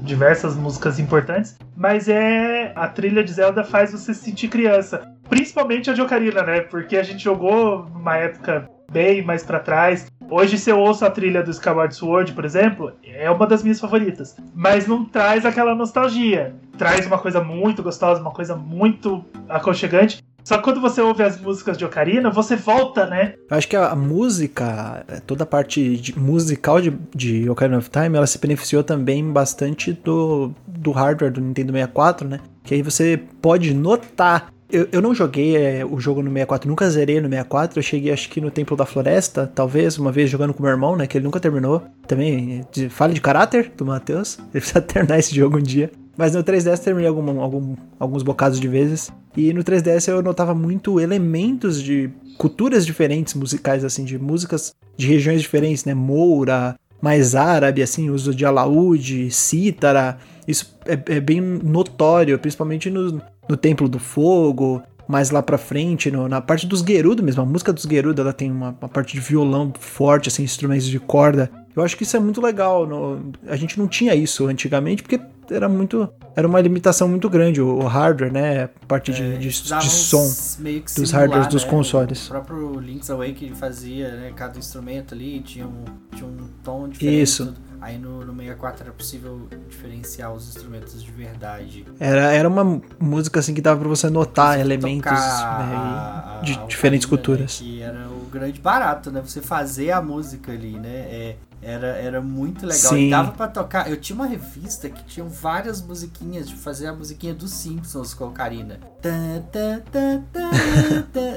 diversas músicas importantes, mas é a trilha de Zelda faz você se sentir criança, principalmente a de Ocarina, né? Porque a gente jogou numa época bem mais pra trás. Hoje, se eu ouço a trilha do Skyward Sword, por exemplo, é uma das minhas favoritas. Mas não traz aquela nostalgia. Traz uma coisa muito gostosa, uma coisa muito aconchegante. Só que quando você ouve as músicas de Ocarina, você volta, né? Eu acho que a, música, toda a parte de- musical de, de Ocarina of Time, ela se beneficiou também bastante do, do hardware do Nintendo 64, né? Que aí você pode notar. Eu, eu não joguei é, o jogo no 64, nunca zerei no 64. Eu cheguei, acho que no Templo da Floresta, talvez, uma vez jogando com meu irmão, né? Que ele nunca terminou. Também, de, fale de caráter do Matheus. Ele precisa terminar esse jogo um dia. Mas no 3DS terminei algum, algum- alguns bocados de vezes. E no 3DS eu notava muito elementos de culturas diferentes musicais, assim, de músicas de regiões diferentes, né? Moura, mais árabe, assim, uso de alaúde, cítara. Isso é, é bem notório, principalmente no, no Templo do Fogo, mais lá pra frente, no- na parte dos Gerudo mesmo. A música dos Gerudo, ela tem uma, uma parte de violão forte, assim, instrumentos de corda. Eu acho que isso é muito legal. no- a gente não tinha isso antigamente, porque era muito. Era uma limitação muito grande, o, o hardware, né? A parte de, de, de Precisavam som. que dos simular, hardwares dos né? consoles. O próprio Link's Awakening fazia, né? Cada instrumento ali tinha um, tinha um tom diferente. Isso. tudo. Aí no, no 64 era possível diferenciar os instrumentos de verdade. Era, era uma música assim que dava pra você notar Você elementos né, a- de a diferentes ocarina, culturas. Né, que era o grande barato, né? Você fazer a música ali, né? É, era, era muito legal. Sim. E dava pra tocar. Eu tinha uma revista que tinha várias musiquinhas de fazer a musiquinha dos Simpsons com a tã.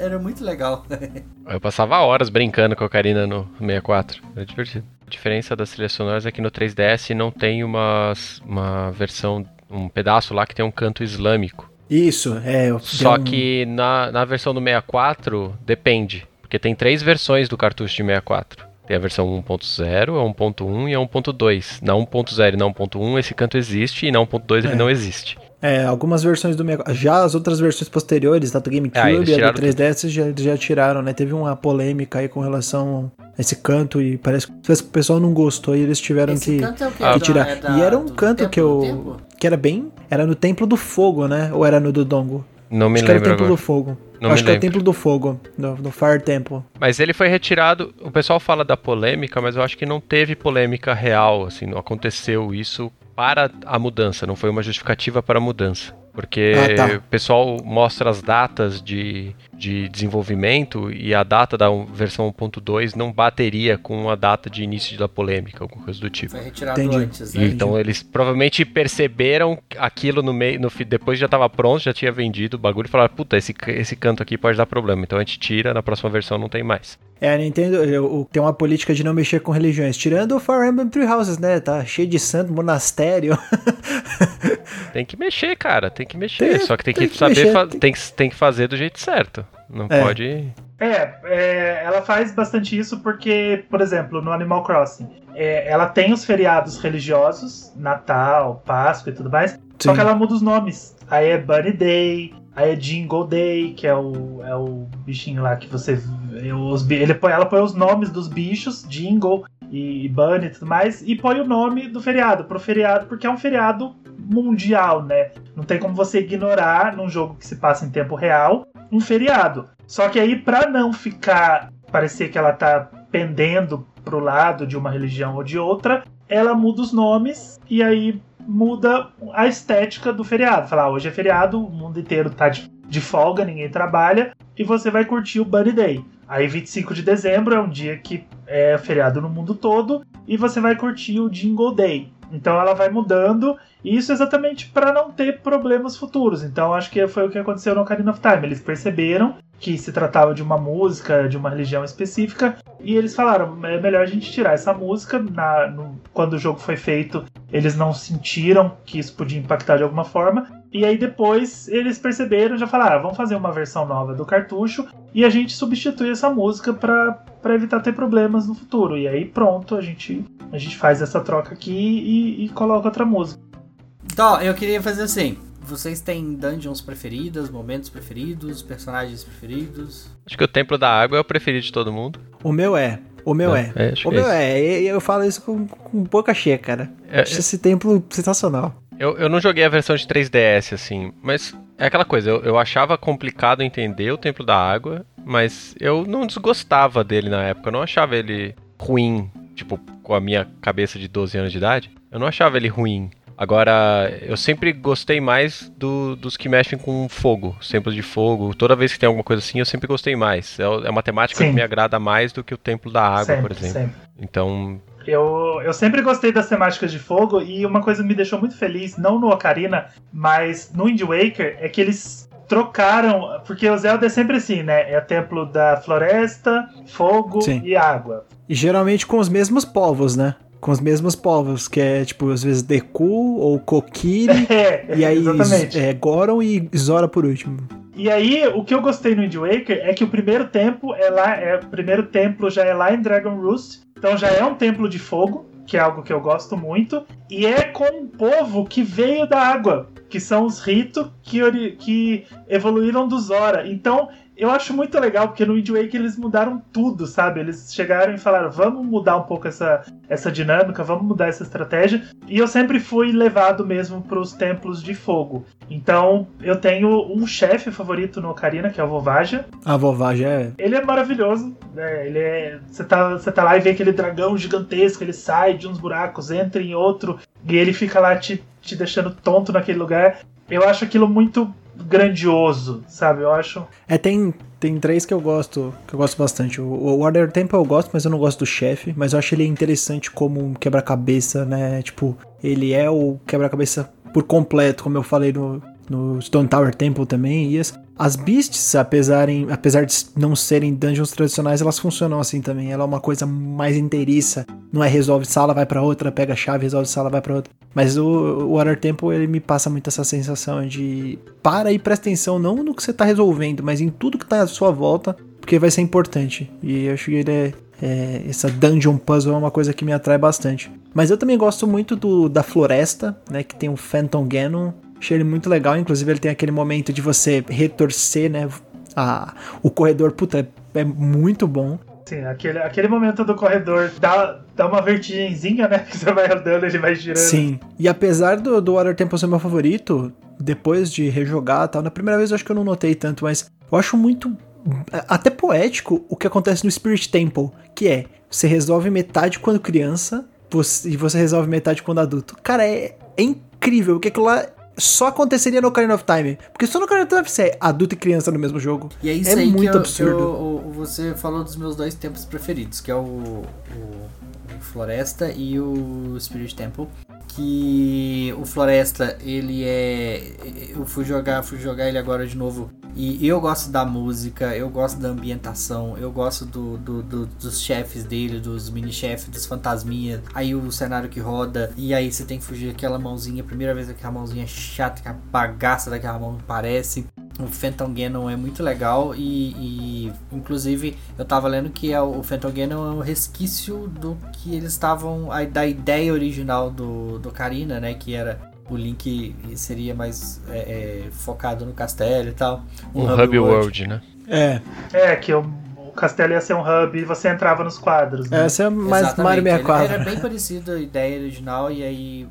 Era muito legal. Eu passava horas brincando com a Ocarina no 64. Era divertido. A diferença das trilhas sonoras é que no 3DS não tem uma, uma versão, um pedaço lá que tem um canto islâmico. Isso, é. eu- Só um- que na, na versão do 64 depende. Porque tem três versões do cartucho de 64. Tem a versão 1.0, a 1.1 e a 1.2. Na 1.0 e na 1.1 esse canto existe e na 1.2 ele É. não existe. É, algumas versões do 64. Já as outras versões posteriores, da do GameCube Ah, e a tiraram do 3DS, já, já tiraram, né? Teve uma polêmica aí com relação a esse canto e parece que o pessoal não gostou e eles tiveram Esse que, canto é o? Ah, que Da- tirar. é da- e era um canto que eu. que era bem. Era no Templo do Fogo, né? Ou era no do Dongo? Não me Acho que era o lembro Templo agora. do Fogo. Não Acho que é o. Templo do Fogo, do, do Fire Temple. Mas ele foi retirado. O pessoal fala da polêmica, mas eu acho que não teve polêmica real, assim, não aconteceu isso para a mudança, não foi uma justificativa para a mudança. Porque Ah, tá. o pessoal mostra as datas de, de desenvolvimento e a data da versão 1.2 não bateria com a data de início da polêmica, alguma coisa do tipo. Foi retirado Entendi. antes, né? Então eles provavelmente perceberam aquilo no meio, no, depois já estava pronto, já tinha vendido o bagulho e falaram, puta, esse, esse canto aqui pode dar problema, então a gente tira, na próxima versão não tem mais. É, a Nintendo eu- tem uma política de não mexer com religiões, tirando o Fire Emblem Three Houses, né? Tá cheio de santo, monastério. Tem que mexer, cara, tem que mexer. Tem- Só que tem, tem que, que saber, mexer, fa- tem- tem, que, tem que fazer do jeito certo. Não É. pode. É, é, ela faz bastante isso porque, por exemplo, no Animal Crossing, é, ela tem os feriados religiosos, Natal, Páscoa e tudo mais, só Sim. que ela muda os nomes. Aí é Bunny Day, aí é Jingle Day, que é o, é o bichinho lá que você. Os, ele põe, ela põe os nomes dos bichos, Jingle e Bunny e tudo mais, e põe o nome do feriado, pro feriado, porque é um feriado mundial, né? Não tem como você ignorar num jogo que se passa em tempo real um feriado. Só que aí, pra não ficar parecer que ela tá pendendo pro lado de uma religião ou de outra, ela muda os nomes e aí muda a estética do feriado. Falar, ah, hoje é feriado, o mundo inteiro tá de, de folga, ninguém trabalha, e você vai curtir o Bunny Day. Aí 25 de dezembro é um dia que é feriado no mundo todo, e você vai curtir o Jingle Day. Então ela vai mudando, e isso exatamente para não ter problemas futuros. Então acho que foi o que aconteceu no Ocarina of Time. Eles perceberam que se tratava de uma música de uma religião específica e eles falaram é melhor a gente tirar essa música na, no- quando o jogo foi feito eles não sentiram que isso podia impactar de alguma forma e aí depois eles perceberam já falaram "Ah, vamos fazer uma versão nova do cartucho e a gente substitui essa música para evitar ter problemas no futuro e aí pronto a gente a gente faz essa troca aqui e, e coloca outra música Então, eu queria fazer assim. Vocês têm dungeons preferidas, momentos preferidos, personagens preferidos? Acho que o Templo da Água é o preferido de todo mundo. O meu é. O meu é. É, acho O é meu é. E eu falo isso com, com boca cheia, cara. É, Acho esse templo sensacional. Eu, eu não joguei a versão de 3DS, assim, mas é aquela coisa, eu, eu achava complicado entender o Templo da Água, mas eu não desgostava dele na época, eu não achava ele ruim, tipo, com a minha cabeça de 12 anos de idade, eu não achava ele ruim. Agora, eu sempre gostei mais do- dos que mexem com fogo, templos de fogo. Toda vez que tem alguma coisa assim, eu sempre gostei mais. É, é uma temática Sim. que me agrada mais do que o Templo da Água, sempre, por exemplo. sempre. Então, Eu, eu sempre gostei das temáticas de fogo e uma coisa me deixou muito feliz, não no Ocarina, mas no Wind Waker, é que eles trocaram, porque o Zelda é sempre assim, né? É o templo da floresta, fogo Sim. e água. E geralmente com os mesmos povos, né? Com os mesmos povos, que é tipo, às vezes Deku ou Kokiri. É, e aí exatamente. é, Goron e Zora por último. E aí, o que eu gostei no Wind Waker é que o primeiro templo é lá, é, o primeiro templo já é lá em Dragon Roost, então já é um templo de fogo, que é algo que eu gosto muito, e é com um povo que veio da água, que são os Rito que, que evoluíram do Zora. Então, eu acho muito legal, porque no Wind Waker eles mudaram tudo, sabe? Eles chegaram e falaram, vamos mudar um pouco essa, essa dinâmica, vamos mudar essa estratégia. E eu sempre fui levado mesmo para os templos de fogo. Então, eu tenho um chefe favorito no Ocarina, que é o Vovaja. A vovó já é. Ele é maravilhoso, né? Ele é. Você tá, você tá lá e vê aquele dragão gigantesco, ele sai de uns buracos, entra em outro, e ele fica lá te, te deixando tonto naquele lugar. Eu acho aquilo muito grandioso, sabe? Eu acho. É, tem, tem três que eu gosto, que eu gosto bastante. O, o Water Temple eu gosto, mas eu não gosto do chefe. Mas eu acho ele interessante como um quebra-cabeça, né? Tipo, ele é o quebra-cabeça por completo, como eu falei no, no Stone Tower Temple também. E as, as Beasts, apesar, em- apesar de não serem dungeons tradicionais, elas funcionam assim também. Ela é uma coisa mais inteiriça. Não é resolve sala, vai pra outra, pega a chave, resolve sala, vai pra outra. Mas o, o Water Temple, ele me passa muito essa sensação de para e presta atenção não no que você tá resolvendo, mas em tudo que tá à sua volta, porque vai ser importante. E eu acho que ele é, é- essa dungeon puzzle é uma coisa que me atrai bastante. Mas eu também gosto muito do da floresta, né, que tem o Phantom Ganon. Achei ele muito legal, inclusive ele tem aquele momento de você retorcer, né, a, o corredor, puta, é, é muito bom. Sim, aquele, aquele momento do corredor dá, dá uma vertigenzinha, né? Que você vai andando, ele vai girando. Sim. E apesar do, do Water Temple ser meu favorito, depois de rejogar e tal, na primeira vez eu acho que eu não notei tanto, mas Eu acho muito até poético o que acontece no Spirit Temple, que é você resolve metade quando criança você, e você resolve metade quando adulto. Cara, é, é incrível, porque aquilo lá só aconteceria no Ocarina of Time. Porque só no Ocarina of Time você é adulto e criança no mesmo jogo. E é isso é aí muito que eu, absurdo. eu- o- você falou dos meus dois tempos preferidos, que é o, o- o Floresta e o Spirit Temple. Que o Floresta, ele é. Eu fui jogar, fui jogar ele agora de novo. E eu gosto da música, eu gosto da ambientação, eu gosto do, do- do- dos chefes dele, dos mini-chefes, dos fantasminhas. Aí o cenário que roda, e aí você tem que fugir aquela mãozinha. Primeira vez aquela mãozinha chata, que a bagaça daquela mão parece. O Phantom Ganon é muito legal e, e, inclusive eu tava lendo que é o, o Phantom Ganon é um resquício do que eles estavam da ideia original do do Karina, né, que era o Link seria mais é, é, focado no castelo e tal. Um Hub World, né? É, É, que o, o castelo ia ser um hub e você entrava nos quadros. Né? essa é mais Exatamente, Mario ele- 64. Era bem parecido a ideia original e aí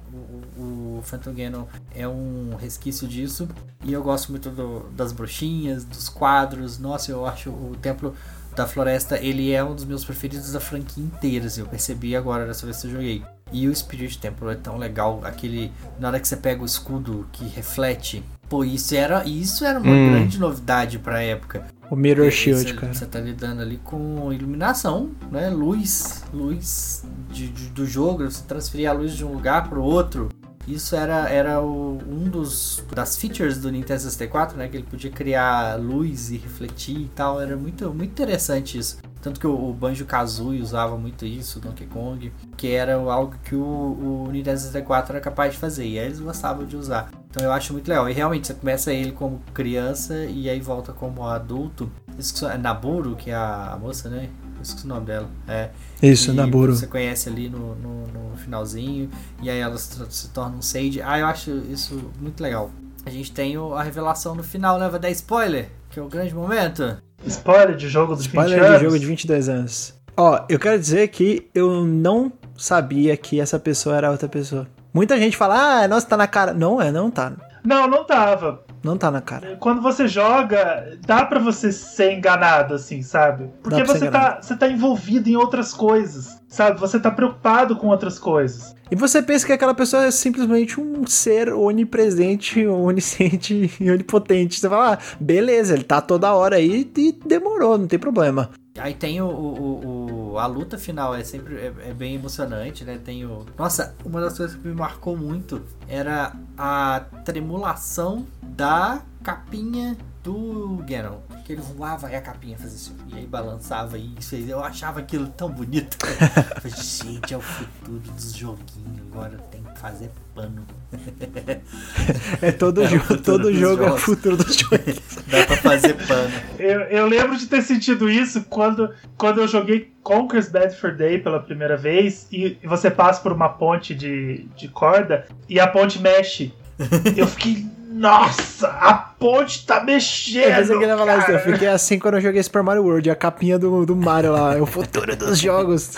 o, Phantom Ganon é um resquício disso. E eu gosto muito do- das bruxinhas, dos quadros. Nossa, eu acho o Templo da Floresta, ele é um dos meus preferidos da franquia inteira, assim, eu percebi agora dessa vez que eu joguei. E o Spirit Temple é tão legal, aquele na hora que você pega o escudo que reflete. Pô, isso era, isso era uma Hum. grande novidade pra época. O Mirror É, Shield, você, cara. Você tá lidando ali com iluminação, né? Luz, luz de, de- do jogo, você transferir a luz de um lugar pro outro. Isso era, era o- um dos das features do Nintendo 64, né? Que ele podia criar luz e refletir e tal. Era muito, muito interessante isso. Tanto que o, Banjo Kazooie usava muito isso, Donkey Kong, que era algo que o, o Nintendo 64 era capaz de fazer. E aí eles gostavam de usar. Então eu acho muito legal. E realmente você começa ele como criança e aí volta como adulto. Esqueci- é Naburu, que é a, a moça, né? Eu Esqueci o nome dela. É. Isso, Naburu. Você conhece ali no, no, no finalzinho. E aí ela se, se torna um Sage. Ah, eu acho isso muito legal. A gente tem a revelação no final, né? Vai dar spoiler, que é o grande momento. Spoiler de jogo dos 20 Spoiler anos. de jogo de 22 anos. Ó, eu quero dizer que eu não sabia que essa pessoa era outra pessoa. Muita gente fala, ah, nossa, tá na cara. Não é, não tá. Não, não tava. Não tá na cara. Quando você joga, dá pra você ser enganado, assim, sabe? Porque você tá, você tá envolvido em outras coisas, sabe? Você tá preocupado com outras coisas. E você pensa que aquela pessoa é simplesmente um ser onipresente, onisciente e onipotente. Você fala, ah, beleza, ele tá toda hora aí e demorou, não tem problema. Aí tem o, o- o- a luta final, é sempre é, é bem emocionante, né? Tem o. Nossa, uma das coisas que me marcou muito era a tremulação da capinha do Ganon. Que ele voava e a capinha fazia assim, e aí balançava e isso aí. Eu achava aquilo tão bonito. Falei, gente, é o futuro dos joguinhos. Agora tem que fazer pano. É todo, É jogo, todo jogo é o jogos. futuro dos jogos. Dá pra fazer pano. Eu, eu lembro de ter sentido isso quando, quando eu joguei Conker's Bad for Day pela primeira vez e, você passa por uma ponte de, de corda e a ponte mexe. Eu fiquei, nossa, a ponte tá mexendo. Eu isso, eu cara." fiquei assim quando eu joguei Super Mario World, a capinha do, do Mario lá, é o futuro dos jogos.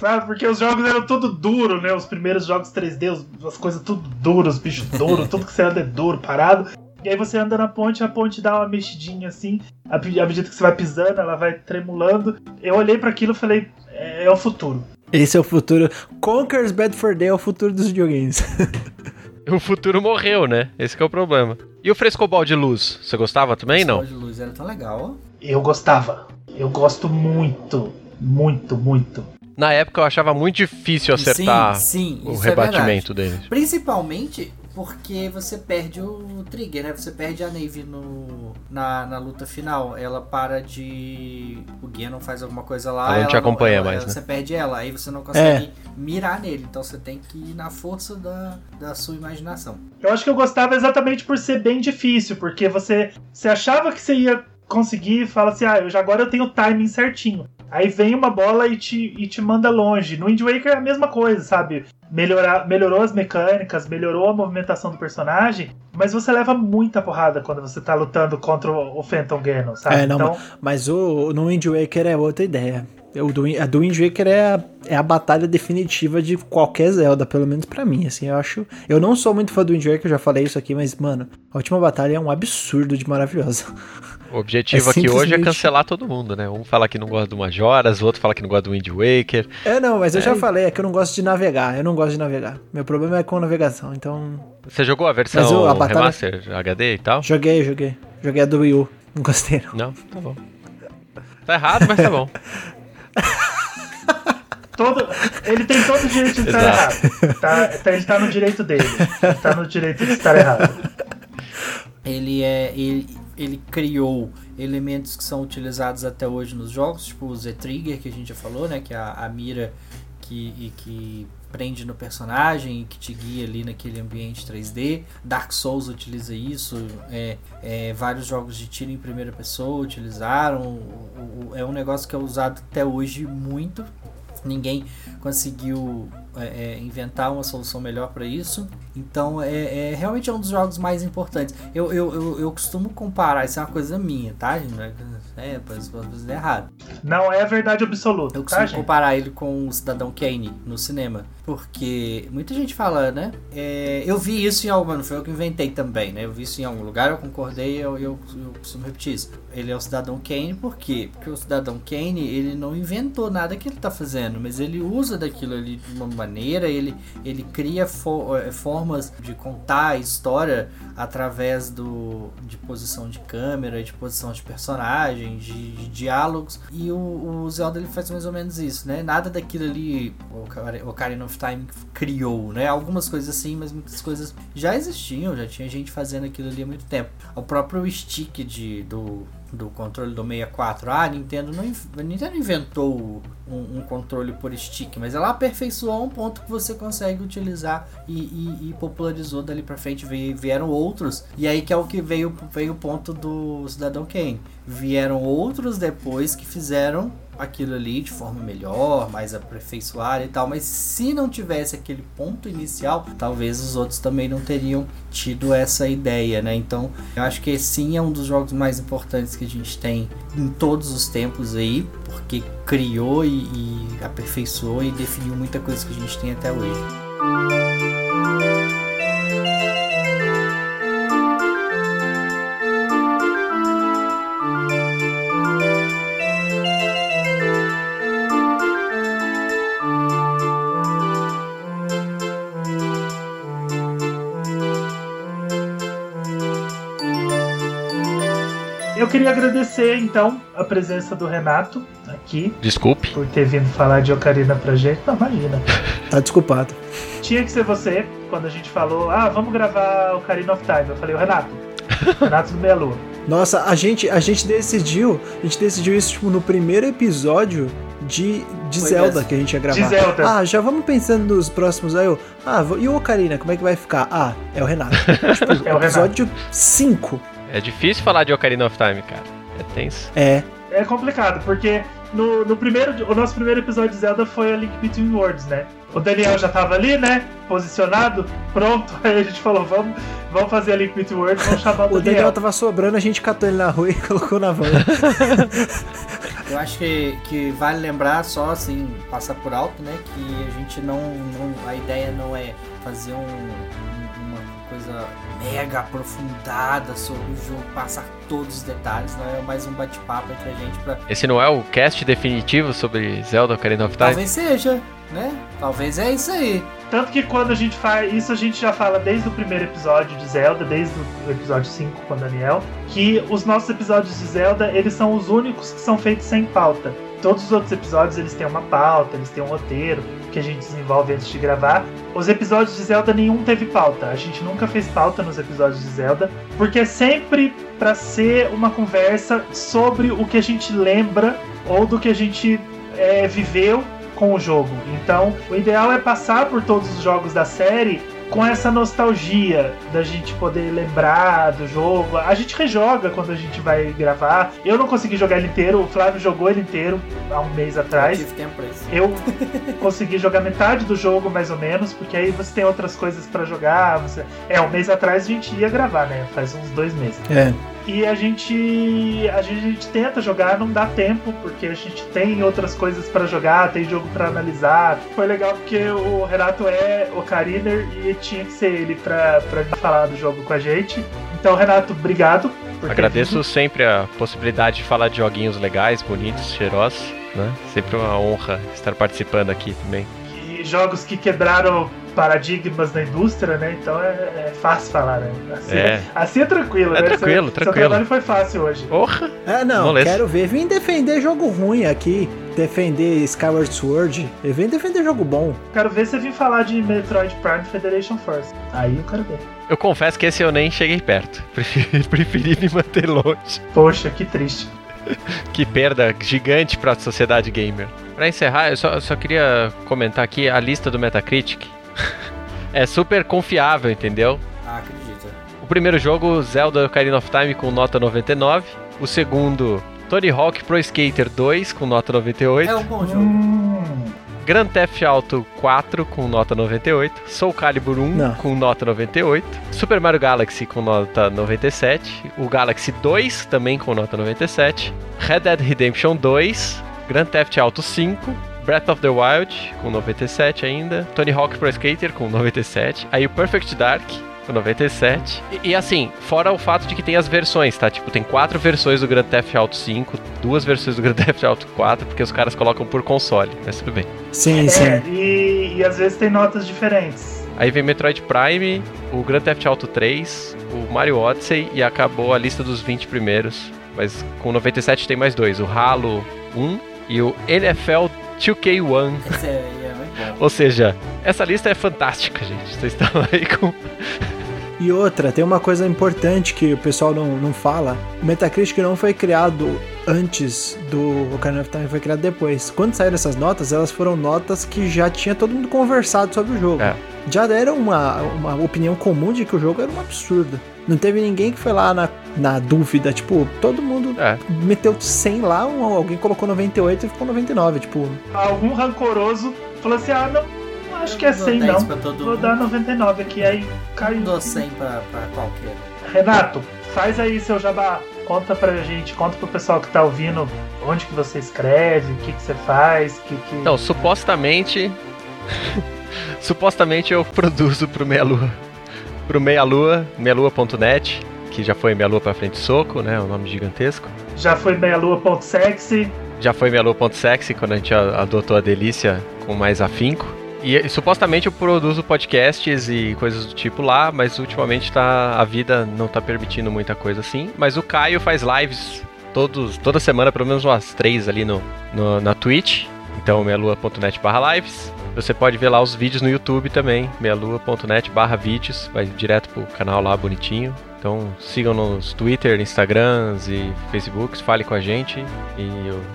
Sabe, porque os jogos eram tudo duro, né? Os primeiros jogos 3D, os- as coisas tudo duras, os bichos duros, tudo que você anda é duro, parado. E aí você anda na ponte, a ponte dá uma mexidinha assim, à medida que você vai pisando, ela vai tremulando. Eu olhei para aquilo e falei, é, é o futuro. Esse é o futuro. Conker's Bad for Day é o futuro dos videogames. O futuro morreu, né? Esse que é o problema. E o frescobol de luz? Você gostava também, não? O de luz era tão legal. Eu gostava. Eu gosto muito, muito, muito. Na época eu achava muito difícil acertar sim, sim, o é rebatimento deles. Principalmente porque você perde o trigger, né? Você perde a Navy no, na, na luta final. Ela para de. O Ganon faz alguma coisa lá. Ela não te acompanha ela- mais, ela- né? Você perde ela, aí você não consegue mirar nele. Então você tem que ir na força da, da sua imaginação. Eu acho que eu gostava exatamente por ser bem difícil, porque você, você achava que você ia conseguir e fala assim, ah, eu já, agora eu tenho o timing certinho. Aí vem uma bola e te, e te manda longe. No Wind Waker é a mesma coisa, sabe? Melhorar, melhorou as mecânicas, melhorou a movimentação do personagem, mas você leva muita porrada quando você tá lutando contra o, Phantom Ganon, sabe? É, não, então, Mas o no Wind Waker é outra ideia. O do, a do Wind Waker é a, é a batalha definitiva de qualquer Zelda, pelo menos pra mim, assim, eu acho... Eu não sou muito fã do Wind Waker, eu já falei isso aqui, mas, mano, a última batalha é um absurdo de maravilhosa. O objetivo É aqui hoje é simplesmente- cancelar todo mundo, né? Um fala que não gosta do Majoras, o outro fala que não gosta do Wind Waker. É, não, mas eu já É. falei, é que eu não gosto de navegar. Eu não gosto de navegar. Meu problema é com navegação. Então, Você jogou a versão o- a batalha- remaster HD e tal? joguei, joguei. Joguei a do Wii U. Não gostei, não. Não, tá bom. Tá errado, mas tá bom. Todo, ele tem todo o direito de estar Exato. errado. Tá, tá- ele tá no direito dele. Ele tá no direito de estar errado. Ele é. Ele, ele criou elementos que são utilizados até hoje nos jogos, tipo o Z-Trigger que a gente já falou, né? Que é a, a mira que, que prende no personagem e que te guia ali naquele ambiente 3D. Dark Souls utiliza isso, é, é, vários jogos de tiro em primeira pessoa utilizaram. O- o- é um negócio que é usado até hoje muito. Ninguém conseguiu é, é, inventar uma solução melhor para isso. Então é, é realmente é um dos jogos mais importantes. Eu, eu, eu, eu costumo comparar, isso é uma coisa minha, tá? gente? É, é pode pode ser errado. Não é verdade absoluta, Eu tá, costumo gente? comparar ele com o Cidadão Kane no cinema. Porque muita gente fala, né? é, eu vi isso em alguma. Não foi eu que inventei também, né? Eu vi isso em algum lugar, eu concordei, eu, eu, eu costumo repetir isso. Ele é o Cidadão Kane, por quê? Porque o Cidadão Kane, ele não inventou nada que ele tá fazendo, mas ele usa daquilo ali de uma maneira, ele, ele cria fo- eh, formas de contar a história através do, de posição de câmera, de posição de personagem, de, de diálogos. E o, o Zelda ele faz mais ou menos isso, né? Nada daquilo ali o Ocar- Ocarina of Time criou, né? Algumas coisas assim, mas muitas coisas já existiam, já tinha gente fazendo aquilo ali há muito tempo. O próprio stick de, do, do controle do 64, ah, a Nintendo não a Nintendo inventou um, um controle por stick, mas ela aperfeiçoou um ponto que você consegue utilizar e, e- e popularizou dali pra frente. Vieram outros, e aí que é o que veio, veio o ponto do Cidadão Kane. Vieram outros depois que fizeram aquilo ali de forma melhor, mais aperfeiçoada e tal, mas se não tivesse aquele ponto inicial, talvez os outros também não teriam tido essa ideia, né? Então, eu acho que sim é um dos jogos mais importantes que a gente tem em todos os tempos aí, porque criou e, e aperfeiçoou e definiu muita coisa que a gente tem até hoje. Queria agradecer, então, a presença do Renato aqui, Desculpe. por ter vindo falar de Ocarina pra gente. Não, imagina. Tá desculpado. Tinha que ser você, quando a gente falou, ah, vamos gravar Ocarina of Time. Eu falei, o Renato. Renato do Meia Lua. Nossa, a gente, a gente decidiu, a gente decidiu isso tipo, no primeiro episódio de, de Foi Zelda mesmo. que a gente ia gravar. De Zelda. Ah, já vamos pensando nos próximos aí. Eu, ah, e o Ocarina, como é que vai ficar? Ah, é o Renato. tipo, É o Renato. episódio 5. É difícil falar de Ocarina of Time, cara. É tenso. É. É complicado, porque no, no primeiro, o nosso primeiro episódio de Zelda foi a Link Between Worlds, né? O Daniel já tava ali, né? Posicionado, pronto. Aí a gente falou, vamos, vamos fazer a Link Between Worlds, vamos chamar o O Daniel Daniel. tava sobrando, a gente catou ele na rua e colocou na van. Eu acho que, que vale lembrar só assim, passar por alto, né? Que a gente não. não- a ideia não é fazer um- coisa mega aprofundada sobre o jogo, passar todos os detalhes, não é mais um bate-papo entre a gente pra. Esse não é o cast definitivo sobre Zelda Ocarina of Time? Talvez seja, né? Talvez é isso aí. Tanto que quando a gente faz isso, a gente já fala desde o primeiro episódio de Zelda, desde o episódio 5 com o Daniel, que os nossos episódios de Zelda, eles são os únicos que são feitos sem pauta. Todos os outros episódios, eles têm uma pauta, eles têm um roteiro que a gente desenvolve antes de gravar. Os episódios de Zelda, nenhum teve pauta. A gente nunca fez pauta nos episódios de Zelda, porque é sempre pra ser uma conversa sobre o que a gente lembra ou do que a gente é, viveu com o jogo. Então, o ideal é passar por todos os jogos da série com essa nostalgia da gente poder lembrar do jogo. A gente rejoga quando a gente vai gravar. Eu não consegui jogar ele inteiro, o Flávio jogou ele inteiro há um mês Eu atrás. tive tempo isso. Eu consegui jogar metade do jogo, mais ou menos, porque aí você tem outras coisas pra jogar. Você... É, um mês atrás a gente ia gravar, né? Faz uns dois meses. É. E a gente, a gente a gente tenta jogar, não dá tempo, porque a gente tem outras coisas pra jogar, tem jogo pra analisar. Foi legal porque o Renato é Ocariner e tinha que ser ele pra, pra falar do jogo com a gente. Então, Renato, obrigado Agradeço sempre a possibilidade de falar de joguinhos legais, bonitos, cheirosos, né? Sempre uma honra estar participando aqui também. E jogos que quebraram paradigmas da indústria, né? Então é, é fácil falar, né? Assim É. assim é tranquilo, É né? tranquilo, Seu- tranquilo. Seu trabalho foi fácil hoje. Porra! Ah, não, Moleza. quero ver. Vim defender jogo ruim aqui. Defender Skyward Sword. Eu venho defender jogo bom. Quero ver você vir falar de Metroid Prime Federation Force. Aí eu quero ver. Eu confesso que esse eu nem cheguei perto. Preferi, preferi me manter longe. Poxa, que triste. Que perda gigante pra sociedade gamer. Pra encerrar, eu só, eu só queria comentar aqui a lista do Metacritic. é super confiável, entendeu? Ah, acredito. O primeiro jogo, Zelda Ocarina of Time, com nota 99. O segundo, Tony Hawk Pro Skater 2, com nota 98. É um bom jogo. Hum, Grand Theft Auto 4 com nota 98, Soul Calibur 1 Não. com nota 98, Super Mario Galaxy com nota 97, o Galaxy 2 também com nota 97, Red Dead Redemption 2, Grand Theft Auto 5, Breath of the Wild com 97 ainda, Tony Hawk Pro Skater com 97, aí o Perfect Dark com 97. E, e assim, fora o fato de que tem as versões, tá? Tipo, tem quatro versões do Grand Theft Auto 5, duas versões do Grand Theft Auto 4, porque os caras colocam por console, mas tudo bem. Sim, é, sim. e, e às vezes tem notas diferentes. Aí vem Metroid Prime, o Grand Theft Auto 3, o Mario Odyssey e acabou a lista dos 20 primeiros. Mas com 97 tem mais dois, o Halo 1 e o NFL 2K1. Esse aí é muito bom. Ou seja, essa lista é fantástica, gente. Vocês estão aí com. E outra, tem uma coisa importante que o pessoal não, não fala. O Metacritic não foi criado antes do Ocarina of Time, foi criado depois. Quando saíram essas notas, elas foram notas que já tinha todo mundo conversado sobre o jogo. É. Já era uma, uma opinião comum de que o jogo era um absurdo. Não teve ninguém que foi lá na, na dúvida, tipo, todo mundo É, meteu 100 lá, um- alguém colocou 98 e ficou 99, tipo... Algum rancoroso falou assim: ah, não acho que é Eu dou 100 10 não. Vou mundo. dar 99 aqui, aí Eu caiu. dou 100 pra, pra qualquer. Renato, faz aí seu jabá. Conta pra gente, conta pro pessoal que tá ouvindo onde que você escreve, o que que você faz, o que que... então, supostamente. supostamente eu produzo pro Meia Lua. Pro Meia Lua, meialua.net, que já foi Meia Lua pra frente soco, né? O nome gigantesco. Já foi meialua.sexy, Já foi meialua.sexy quando a gente adotou a delícia com mais afinco. E, e, supostamente eu produzo podcasts e coisas do tipo lá, mas ultimamente tá, a vida não tá permitindo muita coisa assim. Mas o Caio faz lives todos, toda semana, pelo menos umas três ali no, no- na Twitch. Então, meialua.net barra lives. Você pode ver lá os vídeos no YouTube também, meialua.net barra vídeos, vai direto pro canal lá bonitinho. Então sigam nos Twitter, Instagrams e Facebooks, fale com a gente e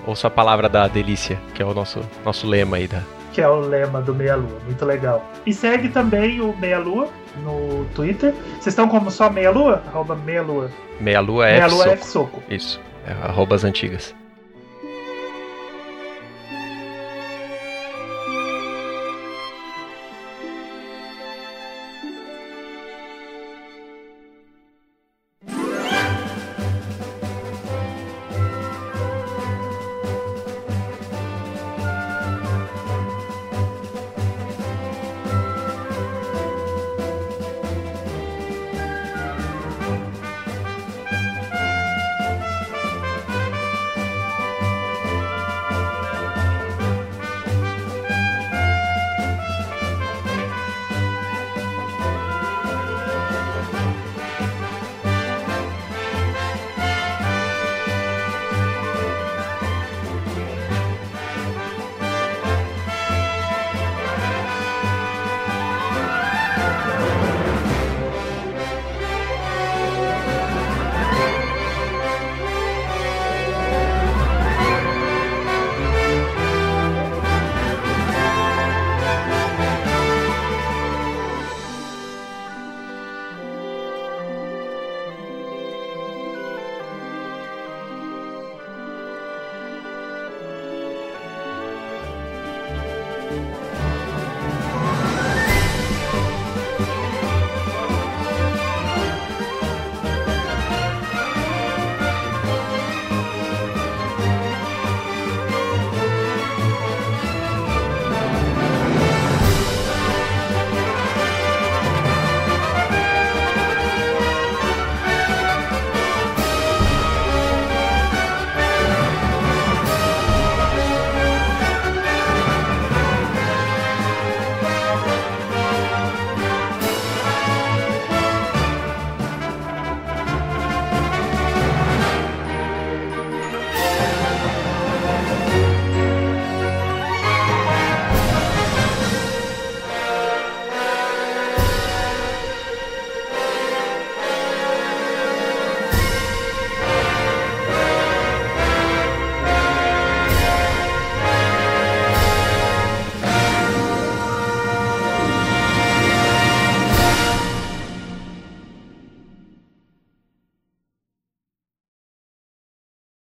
ouça a palavra da delícia, que é o nosso, nosso lema aí da. Que é o lema do Meia Lua. Muito legal. E segue também o Meia Lua no Twitter. Vocês estão como só Meia Lua? Arroba Meia Lua. Meia Lua é Meia Lua. F Soco. Isso, é arrobas antigas.